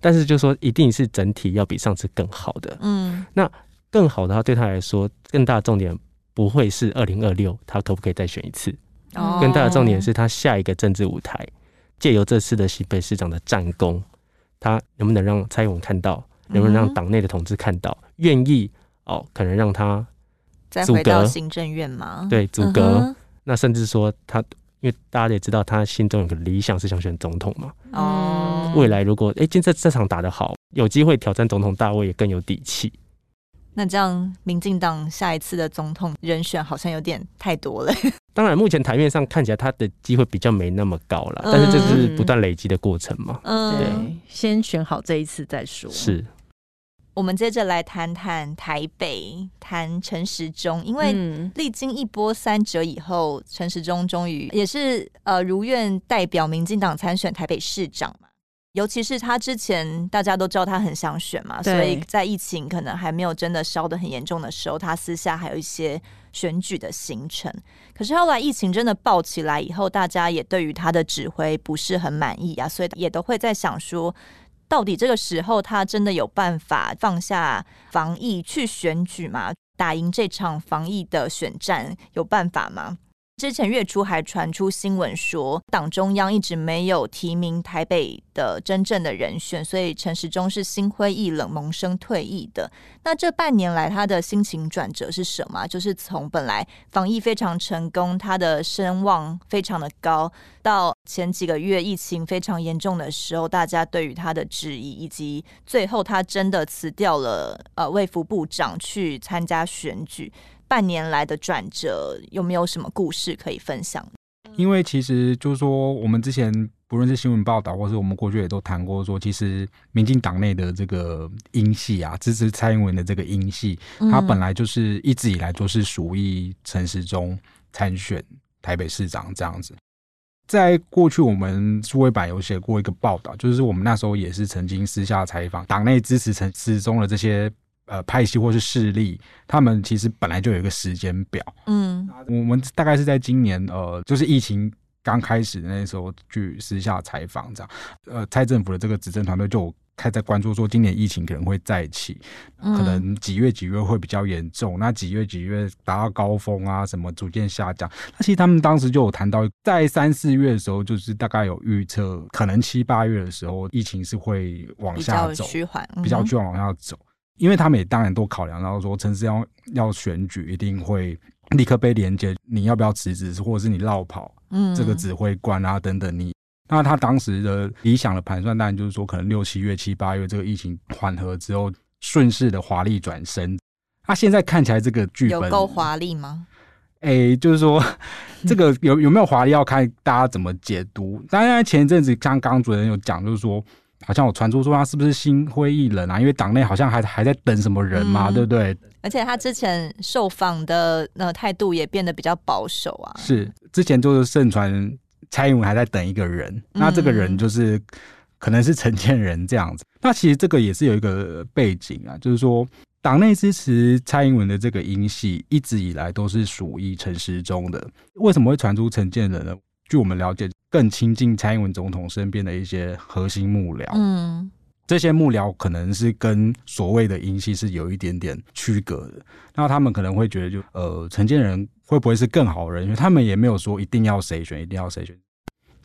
但是就说一定是整体要比上次更好的。嗯，那更好的话，对他来说，更大的重点不会是二零二六他可不可以再选一次，哦更大的重点是他下一个政治舞台，借由这次的新北市长的战功。他能不能让蔡英文看到？能不能让党内的同志看到？愿、嗯、意哦，可能让他再回到行政院吗？对，阻隔。嗯、那甚至说他，因为大家也知道，他心中有个理想是想选总统嘛。哦。未来如果哎，今、欸、这这场打得好，有机会挑战总统大位，也更有底气。那这样，民进党下一次的总统人选好像有点太多了。当然，目前台面上看起来他的机会比较没那么高了，嗯、但是这是不断累积的过程嘛。嗯，对，先选好这一次再说。是。我们接着来谈谈台北，谈陈时中，因为历经一波三折以后，陈时中终于也是呃如愿代表民进党参选台北市长嘛。尤其是他之前大家都知道他很想选嘛，所以在疫情可能还没有真的烧得很严重的时候，他私下还有一些选举的行程。可是后来疫情真的爆起来以后，大家也对于他的指挥不是很满意啊，所以也都会在想说，到底这个时候他真的有办法放下防疫去选举吗？打赢这场防疫的选战有办法吗？之前月初还传出新闻说，党中央一直没有提名台北的真正的人选，所以陈时中是心灰意冷、萌生退役的。那这半年来，他的心情转折是什么？就是从本来防疫非常成功，他的声望非常的高，到前几个月疫情非常严重的时候，大家对于他的质疑，以及最后他真的辞掉了呃卫福部长去参加选举。半年来的转折，有没有什么故事可以分享？因为其实就是说，我们之前不论是新闻报道，或是我们过去也都谈过，说其实民进党内的这个英系啊，支持蔡英文的这个英系，他本来就是一直以来都是属于陈时中参选台北市长这样子。在过去，我们数位版有写过一个报道，就是我们那时候也是曾经私下采访党内支持陈时中的这些呃派系或是势力，他们其实本来就有一个时间表。嗯，我们大概是在今年呃，就是疫情刚开始的那时候去私下采访这样。呃，蔡政府的这个执政团队就。开始在关注说，今年疫情可能会再起，可能几月几月会比较严重，那几月几月达到高峰啊，什么逐渐下降。那其实他们当时就有谈到，在三四月的时候，就是大概有预测，可能七八月的时候，疫情是会往下走，趋缓，比较趋缓往下走。因为他们也当然都考量到说，陈时中要选举，一定会立刻被连结，你要不要辞职，或者是你落跑，嗯，这个指挥官啊等等，你。那他当时的理想的盘算，当然就是说，可能六七月、七八月这个疫情缓和之后，顺势的华丽转身。他现在看起来这个剧本有够华丽吗？哎、欸，就是说，这个有有没有华丽，要看大家怎么解读。当然，前一阵子像刚刚主持人有讲，就是说，好像有传出说他是不是心灰意冷啊？因为党内好像还还在等什么人嘛，嗯、对不对？而且他之前受访的那态度也变得比较保守啊。是，之前就是盛传。蔡英文还在等一个人，那这个人就是可能是陈建仁这样子。那其实这个也是有一个背景啊，就是说党内支持蔡英文的这个音系一直以来都是属于陈时中的。为什么会传出陈建仁呢？据我们了解，更亲近蔡英文总统身边的一些核心幕僚，嗯，这些幕僚可能是跟所谓的英系是有一点点区隔的。那他们可能会觉得就，就呃，陈建仁会不会是更好的人？因为他们也没有说一定要谁选，一定要谁选。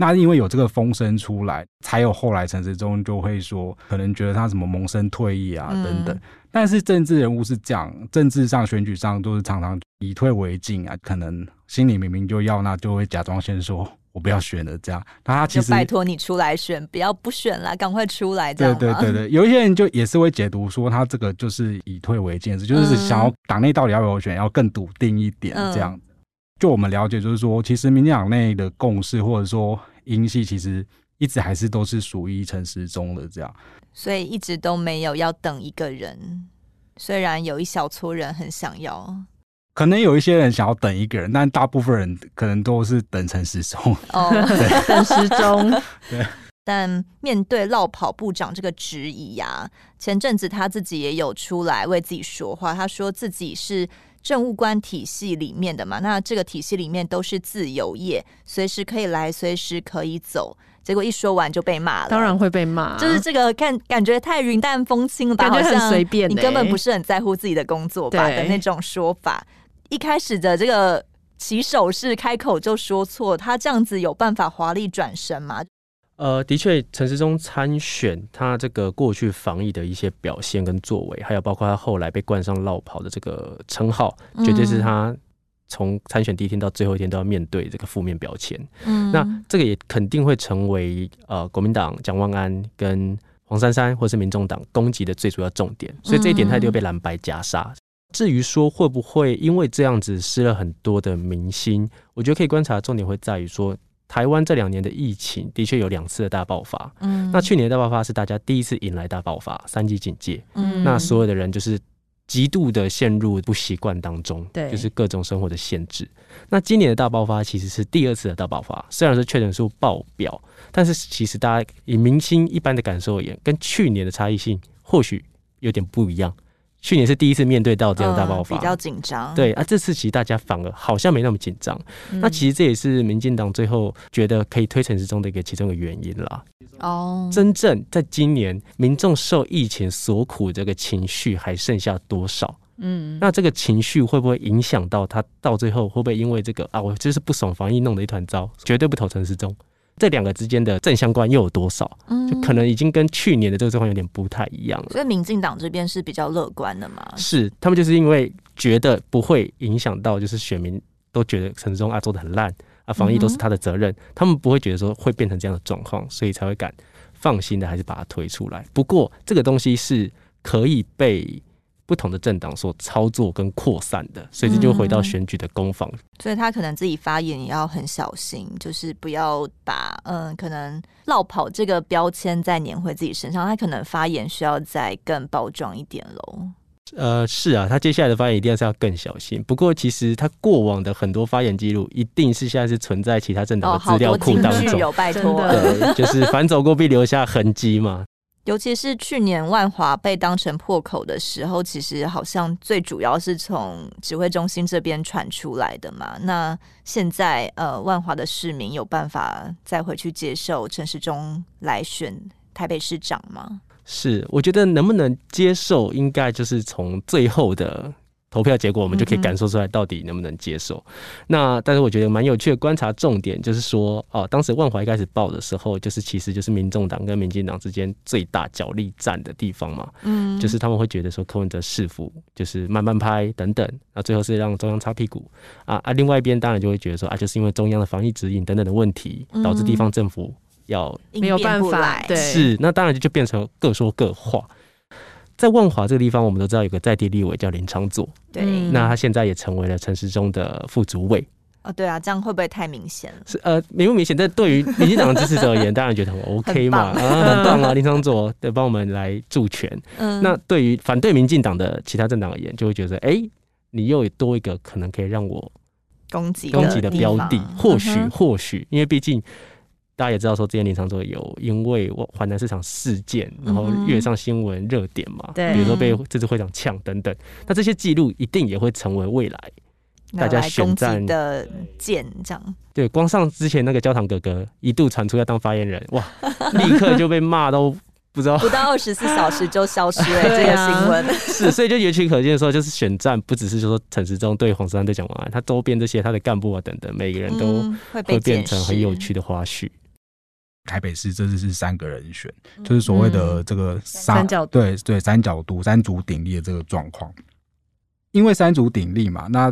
那因为有这个风声出来，才有后来陈时中就会说，可能觉得他什么萌生退役啊等等。但是政治人物是这样，政治上选举上都是常常以退为进啊，可能心里明明就要，那就会假装先说我不要选了这样。那他其实拜托你出来选，不要不选了，赶快出来这样。对对对对，有一些人就也是会解读说他这个就是以退为进，就是想要党内到底要不要选，要更笃定一点这样。就我们了解，就是说，其实民进党内的共识，或者说英系，其实一直还是都是属于陈时中的这样，所以一直都没有要等一个人。虽然有一小撮人很想要，可能有一些人想要等一个人，但大部分人可能都是等陈时中。哦，对等时中。对。但面对落跑部长这个质疑呀、啊，前阵子他自己也有出来为自己说话，他说自己是。政务官体系里面的嘛，那这个体系里面都是自由业，随时可以来，随时可以走。结果一说完就被骂了，当然会被骂，就是这个看感觉太云淡风轻了吧，感觉很随便，你根本不是很在乎自己的工作吧的那种说法。一开始的这个起手是开口就说错，他这样子有办法华丽转身吗？呃，的确，陈时中参选，他这个过去防疫的一些表现跟作为，还有包括他后来被冠上“落跑”的这个称号，绝对是他从参选第一天到最后一天都要面对这个负面标签。嗯，那这个也肯定会成为呃国民党蒋万安跟黄珊珊或是民众党攻击的最主要重点，所以这一点他一定会被蓝白夹杀。至于说会不会因为这样子失了很多的民心，我觉得可以观察的重点会在于说。台湾这两年的疫情的确有两次的大爆发，嗯，那去年的大爆发是大家第一次迎来大爆发，三级警戒，嗯，那所有的人就是极度的陷入不习惯当中，对，就是各种生活的限制。那今年的大爆发其实是第二次的大爆发，虽然说确诊数爆表，但是其实大家以明星一般的感受而言，跟去年的差异性或许有点不一样。去年是第一次面对到这样大爆发，比较紧张。对啊，这次其实大家反而好像没那么紧张。嗯。那其实这也是民进党最后觉得可以推陈时中的一个其中的原因啦。哦，真正在今年民众受疫情所苦，这个情绪还剩下多少？嗯，那这个情绪会不会影响到他到最后会不会因为这个啊，我就是不爽防疫弄得一团糟，绝对不投陈时中。这两个之间的正相关又有多少？嗯，就可能已经跟去年的这个状况有点不太一样了。所以民进党这边是比较乐观的嘛？是，他们就是因为觉得不会影响到，就是选民都觉得陈时中啊做的很烂啊，防疫都是他的责任，嗯，他们不会觉得说会变成这样的状况，所以才会敢放心的还是把它推出来。不过这个东西是可以被。不同的政党所操作跟扩散的，所以这就回到选举的攻防。嗯，所以他可能自己发言也要很小心，就是不要把嗯可能落跑这个标签再粘回自己身上。他可能发言需要再更包装一点喽。呃，是啊，他接下来的发言一定是要更小心。不过，其实他过往的很多发言记录，一定是现在是存在其他政党的资料库当中。哦、有拜托，对，就是反走过必留下痕迹嘛。尤其是去年万华被当成破口的时候，其实好像最主要是从指挥中心这边传出来的嘛。那现在，呃，万华的市民有办法再回去接受陈时中来选台北市长吗？是，我觉得能不能接受，应该就是从最后的投票结果，我们就可以感受出来到底能不能接受。嗯、那但是我觉得蛮有趣的观察重点就是说，哦，当时万华一开始报的时候，就是其实就是民众党跟民进党之间最大角力战的地方嘛。嗯，就是他们会觉得说柯文哲市府就是慢慢拍等等，那最后是让中央擦屁股啊啊，另外一边当然就会觉得说啊，就是因为中央的防疫指引等等的问题，导致地方政府。要没有办法，对，是那当然就就变成各说各话。在万华这个地方，我们都知道有个在地立委叫林昌佐，对，那他现在也成为了陈时中的副主委。哦，对啊，这样会不会太明显了？是呃，明不明显？但对于 民进党的支持者而言，当然觉得很 OK 嘛，很棒啊，很 棒啊，林昌佐对帮我们来助权。嗯，那对于反对民进党的其他政党而言，就会觉得，哎、欸，你又有多一个可能可以让我攻击攻击的标的，或许或许，因为毕竟。大家也知道，说之前林长佐有因为环南市场事件，然后跃上新闻热点嘛，对，比如说被这次会长呛等等，那这些记录一定也会成为未来大家选战的剑，这样。对，光上之前那个焦糖哥哥一度传出要当发言人，哇，立刻就被骂都不知道，不到二十四小时就消失了这个新闻。是，所以就尤其可见说，就是选战不只是说陈时中对黄珊珊对蒋万安，他周边这些他的干部啊等等，每个人都会变成很有趣的花絮。台北市这次是三个人选，就是所谓的这个三,三角对对三角独三足鼎立的这个状况。因为三足鼎立嘛，那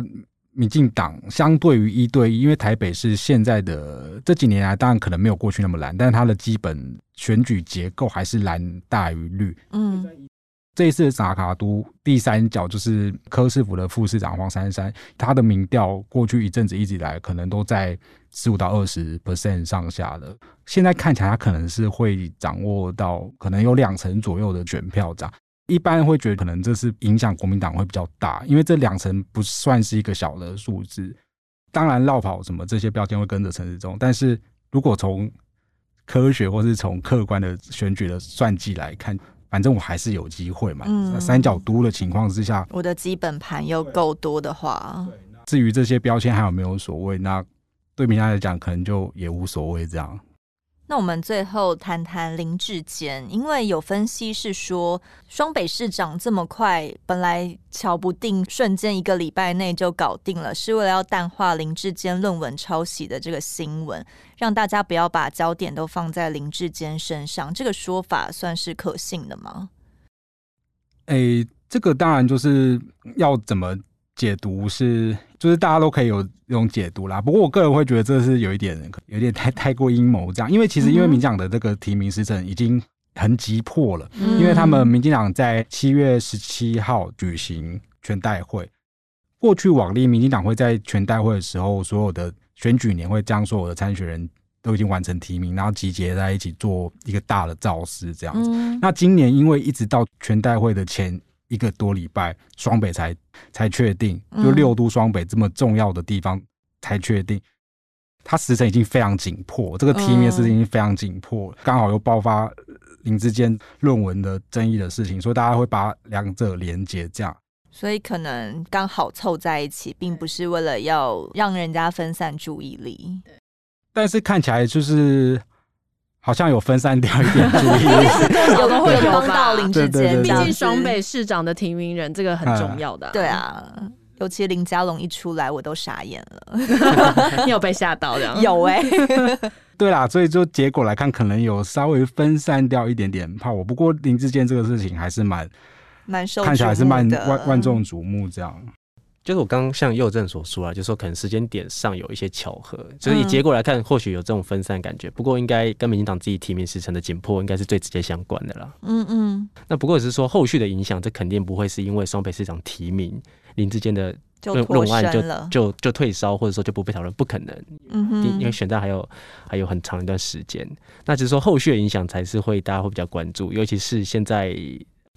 民进党相对于一对一，因为台北市现在的这几年来，当然可能没有过去那么蓝，但是它的基本选举结构还是蓝大于绿。嗯。这一次的萨卡都第三角就是柯市府的副市长黄珊珊，他的民调过去一阵子一直以来可能都在十五到二十 percent 上下的，现在看起来他可能是会掌握到可能有两成左右的选票这样，一般会觉得可能这是影响国民党会比较大，因为这两成不算是一个小的数字。当然绕跑什么这些标签会跟着陈时中，但是如果从科学或是从客观的选举的算计来看。反正我还是有机会嘛。嗯，三角都的情况之下，我的基本盘又够多的话，至于这些标签还有没有所谓，那对民众来讲可能就也无所谓这样。那我们最后谈谈林志坚，因为有分析是说，双北市长这么快，本来瞧不定，瞬间一个礼拜内就搞定了，是为了要淡化林志坚论文抄袭的这个新闻，让大家不要把焦点都放在林志坚身上。这个说法算是可信的吗？诶、欸，这个当然就是要怎么解读是。就是大家都可以有这种解读啦，不过我个人会觉得这是有一点有点太太过阴谋这样，因为其实因为民进党的这个提名时程已经很急迫了，因为他们民进党在七月十七号举行全代会，过去往例民进党会在全代会的时候，所有的选举年会将所有的参选人都已经完成提名，然后集结在一起做一个大的造势这样子。那今年因为一直到全代会的前。一个多礼拜，双北才才确定，就六都双北这么重要的地方才确定，他时程已经非常紧迫，这个提名时间已经非常紧迫，刚好又爆发林志坚论文的争议的事情，所以大家会把两者连接这样，所以可能刚好凑在一起，并不是为了要让人家分散注意力，但是看起来就是。好像有分散掉一点注意力，有的会有帮到林志坚，毕竟双北市长的提名人这个很重要的、啊。对啊，尤其林佳龙一出来，我都傻眼了。你有被吓到的？有哎、欸。对啦，所以就结果来看，可能有稍微分散掉一点点怕我。不过林志坚这个事情还是蛮蛮受，看起来还是蛮万万众瞩目这样。就是我刚刚像佑正所说啊，就是说可能时间点上有一些巧合，所以以结果来看，或许有这种分散感觉。不过应该跟民进党自己提名时程的紧迫，应该是最直接相关的啦。嗯嗯。那不过只是说后续的影响，这肯定不会是因为双北市长提名林志坚的论论案就就就退烧，或者说就不被讨论，不可能。嗯哼。因为选战还有还有很长一段时间，那只是说后续的影响才是会大家会比较关注，尤其是现在。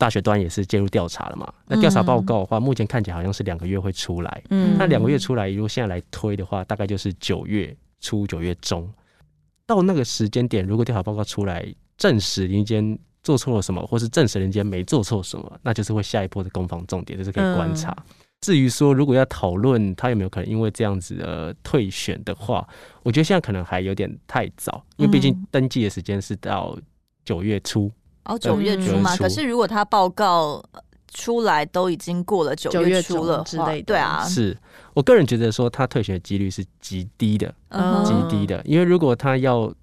大学端也是介入调查了嘛。那调查报告的话，目前看起来好像是两个月会出来。嗯，那两个月出来，如果现在来推的话，大概就是九月初、九月中。到那个时间点，如果调查报告出来证实林间做错了什么，或是证实林间没做错什么，那就是会下一波的攻防重点，这是可以观察。嗯至于说，如果要讨论他有没有可能因为这样子而退选的话，我觉得现在可能还有点太早，因为毕竟登记的时间是到九月初。哦，九月初嘛。可是如果他报告出来都已经过了九月初了之类的，对啊，是我个人觉得说他退学的几率是极低的，极低的。因为如果他要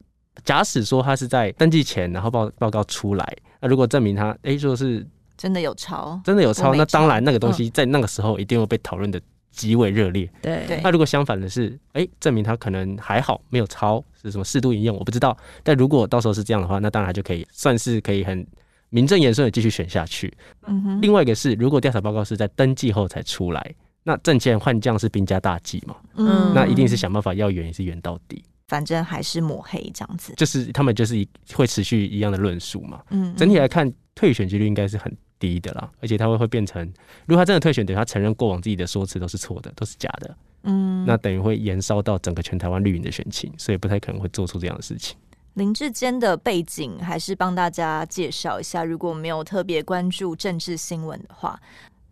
假使说他是在登记前，然后报报告出来，那如果证明他哎说是。真的有抄，真的有抄，那当然那个东西在那个时候一定会被讨论的极为热烈。对，那如果相反的是，哎、欸，证明他可能还好，没有超，是什么适度引用，我不知道。但如果到时候是这样的话，那当然就可以算是可以很名正言顺的继续选下去。嗯哼。另外一个是，如果调查报告是在登记后才出来，那证件换将是兵家大忌嘛。嗯。那一定是想办法要圆，也是圆到底。反正还是抹黑这样子。就是他们就是会持续一样的论述嘛。嗯。整体来看，退选几率应该是很。低的啦，而且他会会变成，如果他真的退选，等于他承认过往自己的说辞都是错的，都是假的，嗯，那等于会延烧到整个全台湾绿营的选情，所以不太可能会做出这样的事情。林志坚的背景还是帮大家介绍一下，如果没有特别关注政治新闻的话。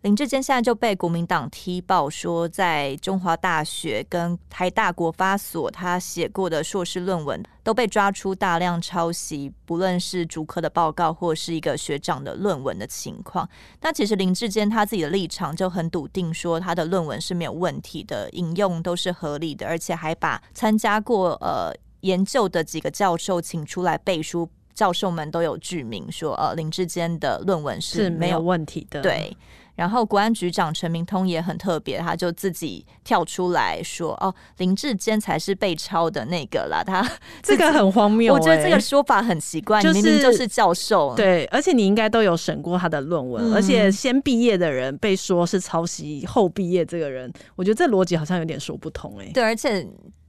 林志坚现在就被国民党踢爆说，在中华大学跟台大国发所，他写过的硕士论文都被抓出大量抄袭，不论是主科的报告或是一个学长的论文的情况。那其实林志坚他自己的立场就很笃定，说他的论文是没有问题的，引用都是合理的，而且还把参加过呃研究的几个教授请出来背书，教授们都有具名说，呃林志坚的论文是没有问题的，对。然后国安局长陈明通也很特别，他就自己跳出来说：“哦，林志坚才是被抄的那个啦。”他 这个很荒谬，我觉得这个说法很奇怪。就是、明明就是教授，对，而且你应该都有审过他的论文，嗯、而且先毕业的人被说是抄袭，后毕业这个人，我觉得这逻辑好像有点说不通哎。对，而且。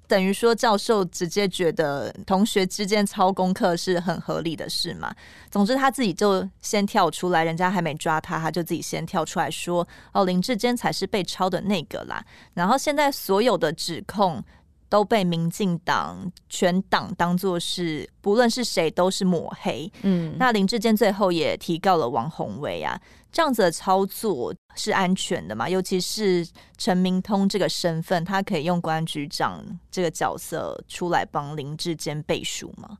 等于说，教授直接觉得同学之间抄功课是很合理的事嘛？总之，他自己就先跳出来，人家还没抓他，他就自己先跳出来说：“哦，林志坚才是被抄的那个啦。”然后现在所有的指控都被民进党全党当作是，不论是谁都是抹黑。嗯，那林志坚最后也提告了王宏威啊。这样子的操作是安全的吗？尤其是陈明通这个身份，他可以用公安局长这个角色出来帮林志坚背书吗？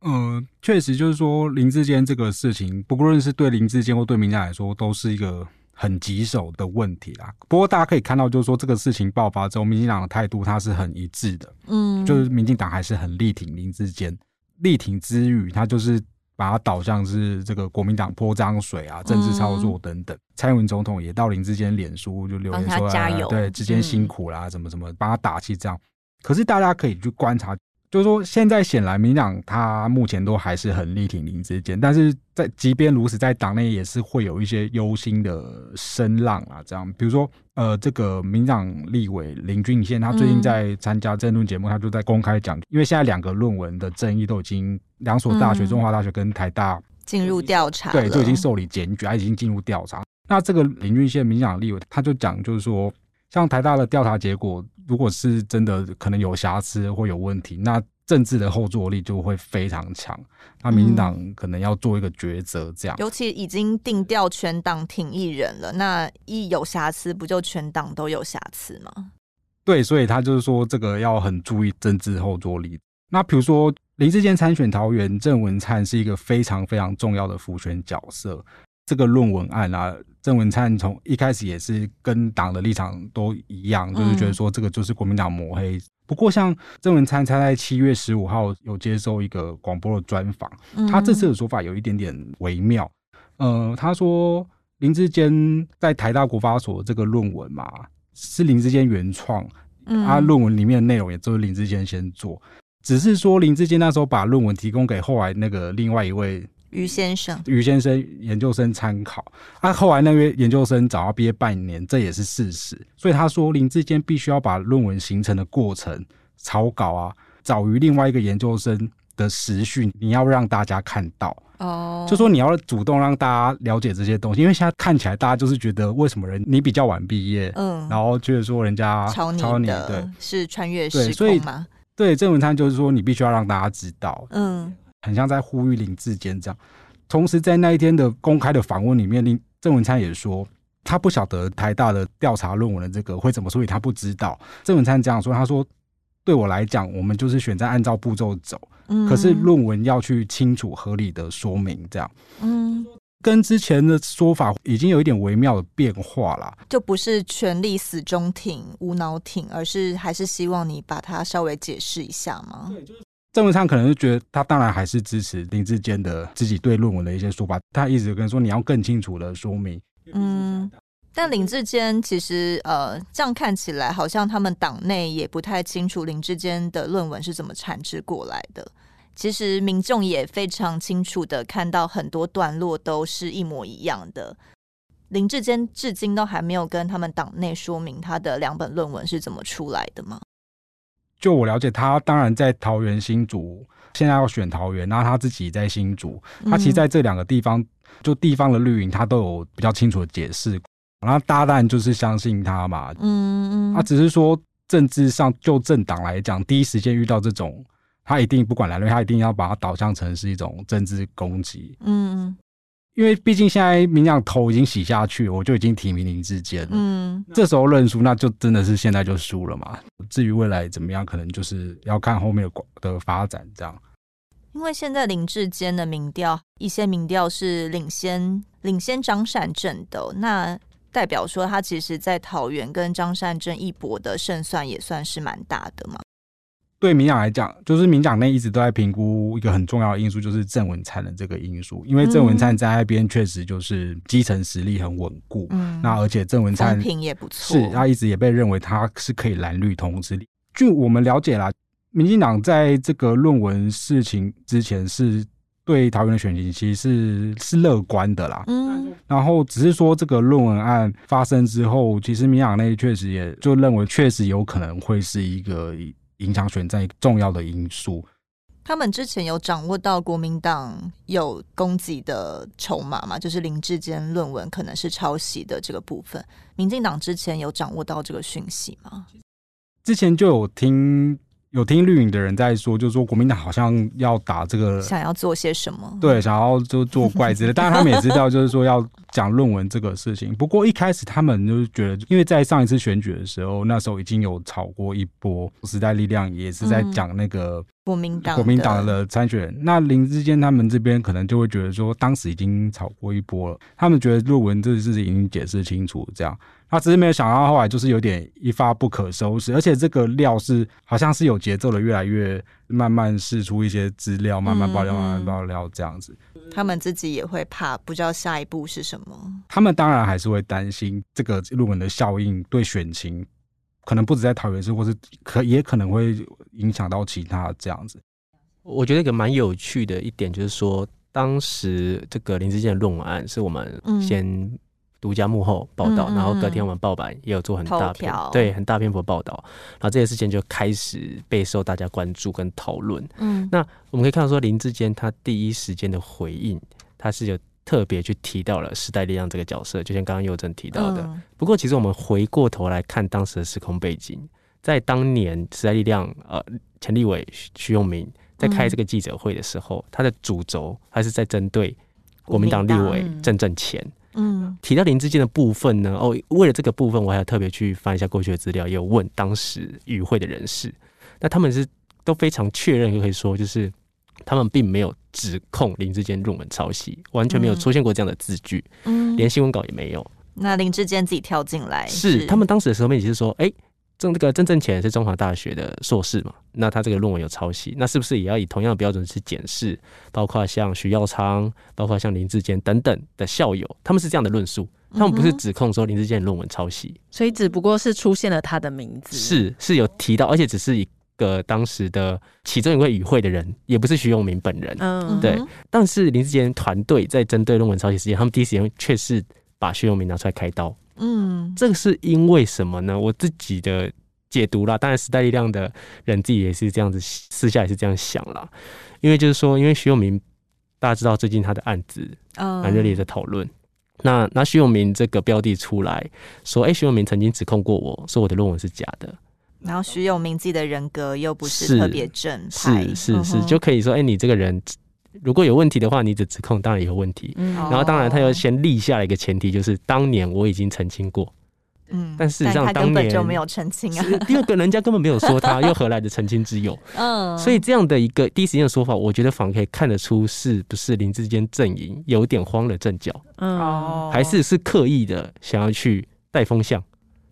嗯、呃，确实就是说林志坚这个事情，不论是对林志坚或对民进党来说，都是一个很棘手的问题啦。不过大家可以看到，就是说这个事情爆发之后，民进党的态度他是很一致的。嗯，就是民进党还是很力挺林志坚，力挺之余，他就是。把它导向是这个国民党泼脏水啊，政治操作等等。嗯、蔡英文总统也到林志坚脸书就留言说：“加油，对，志坚辛苦啦，怎么怎么，帮他打气这样。”可是大家可以去观察。就是说，现在显然民进党他目前都还是很力挺林志坚，但是在即便如此，在党内也是会有一些忧心的声浪啊。这样，比如说，呃，这个民进党立委林俊宪，他最近在参加政论节目，他就在公开讲，因为现在两个论文的争议都已经两所大学，中华大学跟台大进入调查，对，就已经受理检举，他已经进入调查。那这个林俊宪民进党立委，他就讲，就是说，像台大的调查结果。如果是真的可能有瑕疵或有问题，那政治的后坐力就会非常强。那民进党可能要做一个抉择，这样、嗯。尤其已经定调全党挺一人了，那一有瑕疵，不就全党都有瑕疵吗？对，所以他就是说这个要很注意政治后坐力。那比如说林志坚参选桃园，郑文灿是一个非常非常重要的辅选角色。这个论文案啊，郑文灿从一开始也是跟党的立场都一样，嗯、就是觉得说这个就是国民党抹黑。不过，像郑文灿他在七月十五号有接受一个广播的专访，嗯、他这次的说法有一点点微妙。呃，他说林志坚在台大国发所这个论文嘛，是林志坚原创，嗯、他论文里面的内容也都是林志坚先做，只是说林志坚那时候把论文提供给后来那个另外一位。于先生，于先生研究生参考，啊，后来那位研究生早要毕业半年，这也是事实。所以他说林志坚必须要把论文形成的过程草稿啊，早于另外一个研究生的时序，你要让大家看到哦，就说你要主动让大家了解这些东西，因为现在看起来大家就是觉得为什么人你比较晚毕业，嗯，然后觉得说人家超你抄你，的对，是穿越时所以空吗？对，郑文灿就是说你必须要让大家知道，嗯，很像在呼吁林志坚这样。同时在那一天的公开的访问里面，林郑文灿也说他不晓得台大的调查论文的这个会怎么，处理他不知道。郑文灿这样说，他说。对我来讲，我们就是选择按照步骤走，嗯，可是论文要去清楚合理的说明，这样，嗯，跟之前的说法已经有一点微妙的变化了，就不是全力死中挺、无脑挺，而是还是希望你把它稍微解释一下吗？对，就是郑文灿可能是觉得他当然还是支持林志坚的自己对论文的一些说法，他一直跟说你要更清楚的说明，嗯。但林志坚其实，呃，这样看起来好像他们党内也不太清楚林志坚的论文是怎么产制过来的。其实民众也非常清楚的看到很多段落都是一模一样的。林志坚至今都还没有跟他们党内说明他的两本论文是怎么出来的吗？就我了解，他当然在桃园新竹，现在要选桃园，然后他自己在新竹，他其实在这两个地方，就地方的绿营，他都有比较清楚的解释。然后大蛋就是相信他嘛，嗯嗯，他只是说政治上就政党来讲，第一时间遇到这种，他一定不管来路，他一定要把它导向成是一种政治攻击，嗯，因为毕竟现在民进党头已经洗下去，我就已经提名林志坚了，嗯，这时候认输，那就真的是现在就输了嘛。至于未来怎么样，可能就是要看后面的的发展这样。因为现在林志坚的民调，一些民调是领先领先张善政的，那。代表说，他其实，在桃园跟张善政一搏的胜算也算是蛮大的嘛。对民党来讲，就是民党内一直都在评估一个很重要的因素，就是郑文灿的这个因素。因为郑文灿在那边确实就是基层实力很稳固，嗯，那而且郑文灿品也不错，是他一直也被认为他是可以蓝绿同时。据我们了解啦，民进党在这个论文事情之前是。对桃园的选情其实是是乐观的啦，嗯，然后只是说这个论文案发生之后，其实民党内确实也就认为确实有可能会是一个影响选战重要的因素。他们之前有掌握到国民党有攻击的筹码吗？就是林志坚论文可能是抄袭的这个部分，民进党之前有掌握到这个讯息吗？之前就有听。有听绿营的人在说，就是说国民党好像要打这个，想要做些什么？对，想要就做怪之类的。当然他们也知道，就是说要讲论文这个事情。不过一开始他们就是觉得，因为在上一次选举的时候，那时候已经有炒过一波，时代力量也是在讲那个国民党国民党的参选人。那林志坚他们这边可能就会觉得说，当时已经炒过一波了，他们觉得论文这事情已经解释清楚，这样。他只是没有想到，后来就是有点一发不可收拾，而且这个料是好像是有节奏的，越来越慢慢释出一些资料，慢慢爆料，慢慢爆料这样子。他们自己也会怕，不知道下一步是什么。他们当然还是会担心这个论文的效应对选情，可能不止在桃园市，或是可也可能会影响到其他这样子。我觉得一个蛮有趣的一点就是说，当时这个林志健的论文案是我们先。独家幕后报道，然后隔天我们报版也有做很大篇，对，很大篇幅报道，然后这些事情就开始备受大家关注跟讨论。嗯，那我们可以看到说林志坚他第一时间的回应，他是有特别去提到了时代力量这个角色，就像刚刚佑正提到的。不过其实我们回过头来看当时的时空背景，在当年时代力量呃前立伟徐永明在开这个记者会的时候，他的主轴还是在针对国民党立委郑正干。嗯，提到林志坚的部分呢，哦，为了这个部分，我还要特别去翻一下过去的资料，也有问当时与会的人士，那他们是都非常确认，可以说就是他们并没有指控林志坚入门抄袭，完全没有出现过这样的字句，嗯，连新闻稿也没有。那林志坚自己跳进来是，是他们当时的时候，面也是说，哎、欸。郑这个郑正干是中华大学的硕士嘛？那他这个论文有抄袭，那是不是也要以同样的标准去检视？包括像徐耀昌，包括像林志坚等等的校友，他们是这样的论述，他们不是指控说林志坚的论文抄袭，所以只不过是出现了他的名字，是是有提到，而且只是一个当时的其中一位与会的人，也不是徐永明本人，嗯，对。但是林志坚团队在针对论文抄袭事件，他们第一时间却是把徐永明拿出来开刀。嗯，这个是因为什么呢？我自己的解读啦。当然，时代力量的人自己也是这样子，私下也是这样想啦。因为就是说，因为徐永明，大家知道最近他的案子蛮热烈的讨论。那那徐永明这个标的出来说，哎、欸，徐永明曾经指控过我说我的论文是假的。然后徐永明自己的人格又不是特别正派，是是是，是，就可以说，哎、欸，你这个人如果有问题的话，你的指控当然有问题。嗯，然后当然他要先立下了一个前提，就是当年我已经澄清过。嗯，但事实上，当年就没有澄清啊，第二个人家根本没有说他，又何来的澄清之有？嗯，所以这样的一个第一时间的说法，我觉得反而可以看得出是不是林志坚阵营有点慌了阵脚，嗯，还是是刻意的想要去带风向，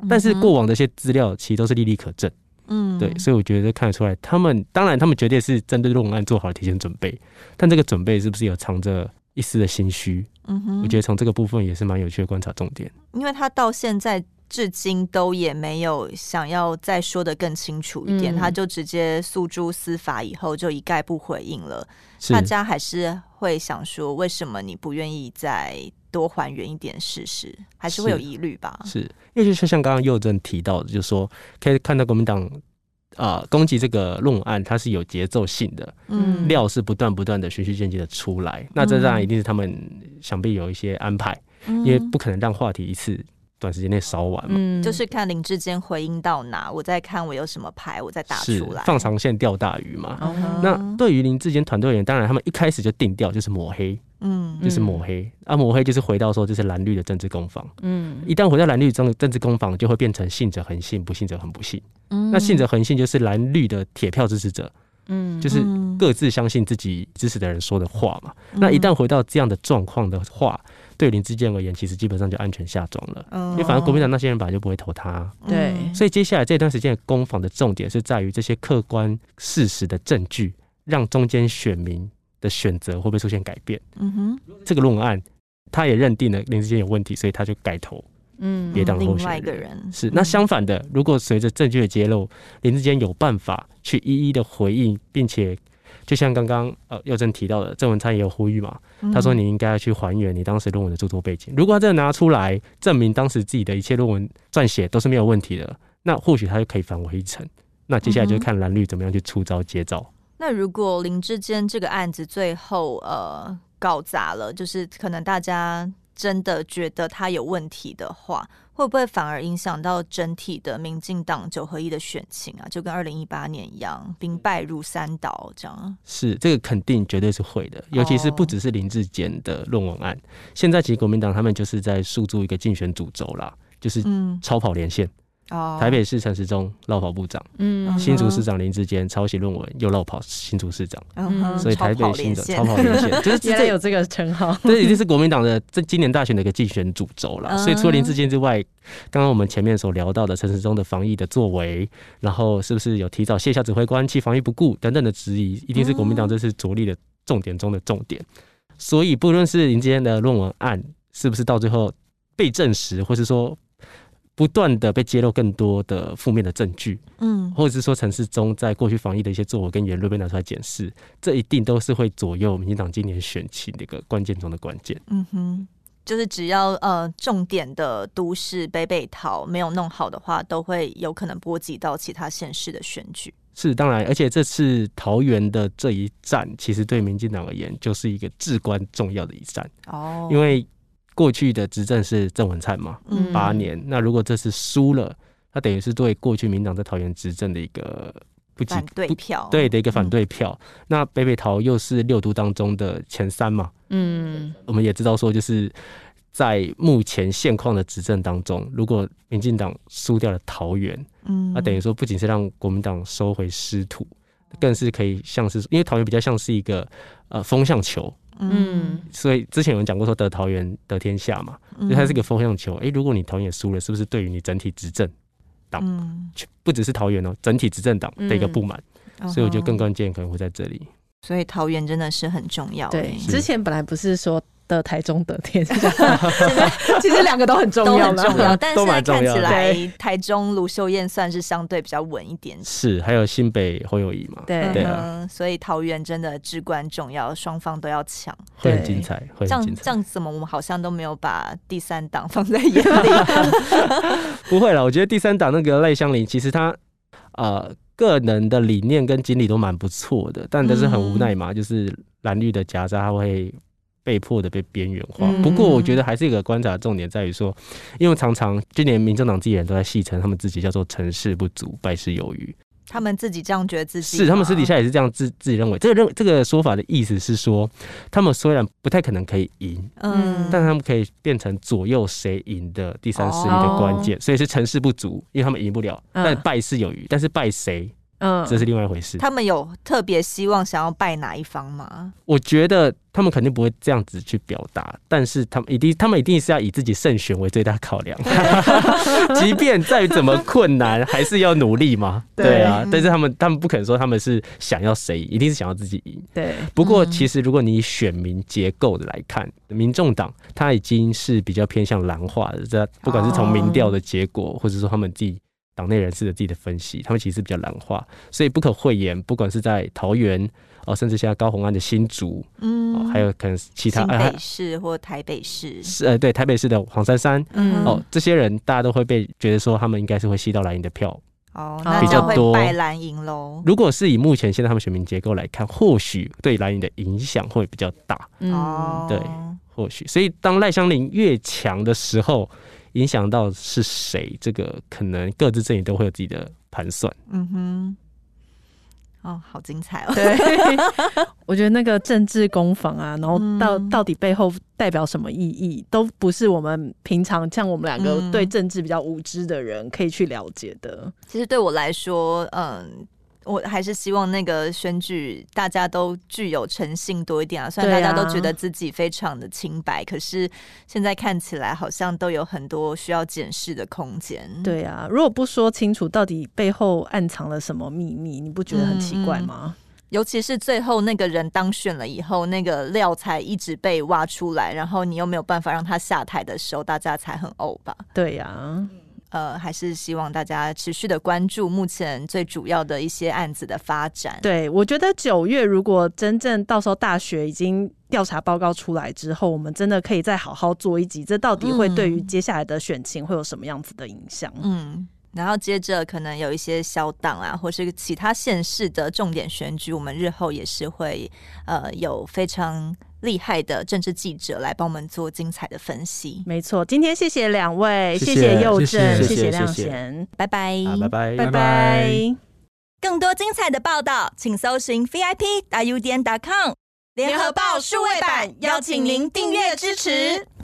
但是过往的一些资料其实都是历历可证，嗯，对，所以我觉得看得出来，他们当然他们绝对是针对论文案做好了提前准备，但这个准备是不是有藏着一丝的心虚？嗯哼，我觉得从这个部分也是蛮有趣的观察重点，因为他到现在。至今都也没有想要再说的更清楚一点，嗯、他就直接诉诸司法，以后就一概不回应了。大家还是会想说，为什么你不愿意再多还原一点事实？还是会有疑虑吧？是，因为就像刚刚佑正提到的，就是说可以看到国民党啊、呃、攻击这个论案，它是有节奏性的，嗯，料是不断不断的循序渐进的出来。那这当然一定是他们想必有一些安排，嗯、因为不可能让话题一次。短时间内烧完嘛，嗯，就是看林志坚回应到哪，我再看我有什么牌，我再打出来。放长线钓大鱼嘛。嗯、那对于林志坚团队而言，当然他们一开始就定调就是抹黑，嗯，就是抹黑。啊，抹黑就是回到说这是蓝绿的政治攻防，嗯，一旦回到蓝绿政政治攻防，就会变成信者恒信，不信者很不信。嗯，那信者恒信就是蓝绿的铁票支持者，嗯，就是各自相信自己支持的人说的话嘛。嗯、那一旦回到这样的状况的话。对林志坚而言，其实基本上就安全下庄了，因为反正国民党那些人本来就不会投他。对，所以接下来这段时间的攻防的重点是在于这些客观事实的证据，让中间选民的选择会不会出现改变？嗯哼，这个论文案他也认定了林志坚有问题，所以他就改投嗯别党候选人。另外一个人是那相反的，如果随着证据的揭露，林志坚有办法去一一的回应，并且。就像刚刚呃佑正提到的，郑文灿也有呼吁嘛，他说你应该要去还原你当时论文的著作背景。如果他真的拿出来证明当时自己的一切论文撰写都是没有问题的，那或许他就可以返回一层。那接下来就看蓝绿怎么样去出招接招。那如果林志坚这个案子最后呃搞砸了，就是可能大家真的觉得他有问题的话。会不会反而影响到整体的民进党九合一的选情啊？就跟二零一八年一样，兵败如山倒这样。是这个肯定绝对是会的，尤其是不只是林志坚的论文案，哦、现在其实国民党他们就是在诉诸一个竞选主轴啦，就是超跑连线。嗯台北市陈时中落跑部长，嗯，新竹市长林志坚抄袭论文又落跑新竹市长，嗯，所以台北新的超跑连线 就是直接有这个称号，这，已经是国民党的这今年大选的一个竞选主轴了。所以除了林志坚之外，刚刚我们前面所聊到的陈时中的防疫的作为，然后是不是有提早卸下指挥官弃防疫不顾等等的质疑，一定是国民党这次着力的重点中的重点。所以不论是林志坚的论文案是不是到最后被证实，或是说。不断的被揭露更多的负面的证据，嗯，或者是说陈时中在过去防疫的一些作为跟言论被拿出来检视，这一定都是会左右民进党今年选情的一个关键中的关键。嗯哼，就是只要呃重点的都市北北桃没有弄好的话，都会有可能波及到其他县市的选举。是当然，而且这次桃园的这一战，其实对民进党而言就是一个至关重要的一战哦，因为。过去的执政是郑文灿嘛，八年。嗯、那如果这次输了，他等于是对过去民党在桃园执政的一个不反对票，对的一个反对票。嗯、那北北桃又是六都当中的前三嘛，嗯，我们也知道说，就是在目前现况的执政当中，如果民进党输掉了桃园，嗯，那等于说不仅是让国民党收回失土，更是可以像是因为桃园比较像是一个呃风向球。嗯，所以之前有人讲过说得桃园得天下嘛，所以它是一个风向球。哎、欸，如果你桃园输了，是不是对于你整体执政党，嗯、不只是桃园哦，整体执政党的一个不满？嗯、所以我觉得更关键可能会在这里。所以桃园真的是很重要。对，之前本来不是说。的台中的天下，其实两个都很重要，都很重要。但是现在看起来，台中卢秀燕算是相对比较稳一点。是，还有新北侯友谊嘛？对对啊，所以桃园真的至关重要，双方都要抢，会很精彩。会这样这样怎么我们好像都没有把第三党放在眼里？不会了，我觉得第三党那个赖香林，其实他呃个人的理念跟经历都蛮不错的，但但是很无奈嘛，嗯、就是蓝绿的夹杂，他会被迫的被边缘化。嗯、不过我觉得还是一个观察重点在于说，因为常常今年民政党自己人都在戏称他们自己叫做成事不足，败事有余。他们自己这样觉得自己是，他们私底下也是这样自自己认为。这个认这个说法的意思是说，他们虽然不太可能可以赢，嗯，但他们可以变成左右谁赢的第三势力的关键，哦、所以是成事不足，因为他们赢不了，但败事有余，但是败谁？嗯，这是另外一回事。他们有特别希望想要败哪一方吗？我觉得他们肯定不会这样子去表达，但是他们一定，他们一定是要以自己胜选为最大考量。即便再怎么困难，还是要努力嘛。对啊，但是他们，他们不可能说他们是想要谁，一定是想要自己赢。对。不过，其实如果你以选民结构的来看，民众党他已经是比较偏向蓝化的，这不管是从民调的结果，或者说他们自己。党内人士的自己的分析，他们其实比较蓝化，所以不可讳言，不管是在桃园哦，甚至现在高红安的新竹，嗯、哦，还有可能其他新北市或台北市，是呃，对，台北市的黄珊珊，嗯，哦，这些人大家都会被觉得说他们应该是会吸到蓝营的票，哦，那比较多败蓝营喽。如果是以目前现在他们选民结构来看，或许对蓝营的影响会比较大，嗯，对，或许，所以当赖香林越强的时候。影响到是谁？这个可能各自阵营都会有自己的盘算。嗯哼，哦，好精彩哦！对，我觉得那个政治攻防啊，然后到到底背后代表什么意义，都不是我们平常像我们两个对政治比较无知的人可以去了解的。其实对我来说，嗯。我还是希望那个选举大家都具有诚信多一点啊，虽然大家都觉得自己非常的清白，啊、可是现在看起来好像都有很多需要检视的空间。对啊，如果不说清楚到底背后暗藏了什么秘密，你不觉得很奇怪吗？嗯、尤其是最后那个人当选了以后，那个料才一直被挖出来，然后你又没有办法让他下台的时候，大家才很呕吧？对呀、啊。呃，还是希望大家持续的关注目前最主要的一些案子的发展。对，我觉得九月如果真正到时候大学已经调查报告出来之后，我们真的可以再好好做一集，这到底会对于接下来的选情会有什么样子的影响？嗯，然后接着可能有一些小党啊，或是其他县市的重点选举，我们日后也是会呃有非常。厉害的政治记者来帮我们做精彩的分析。没错，今天谢谢两位，谢谢佑正，谢谢亮贤，拜拜，拜拜，拜拜。更多精彩的报道，请搜寻 VIP 大 U 点 com 联合报数位版，邀请您订阅支持。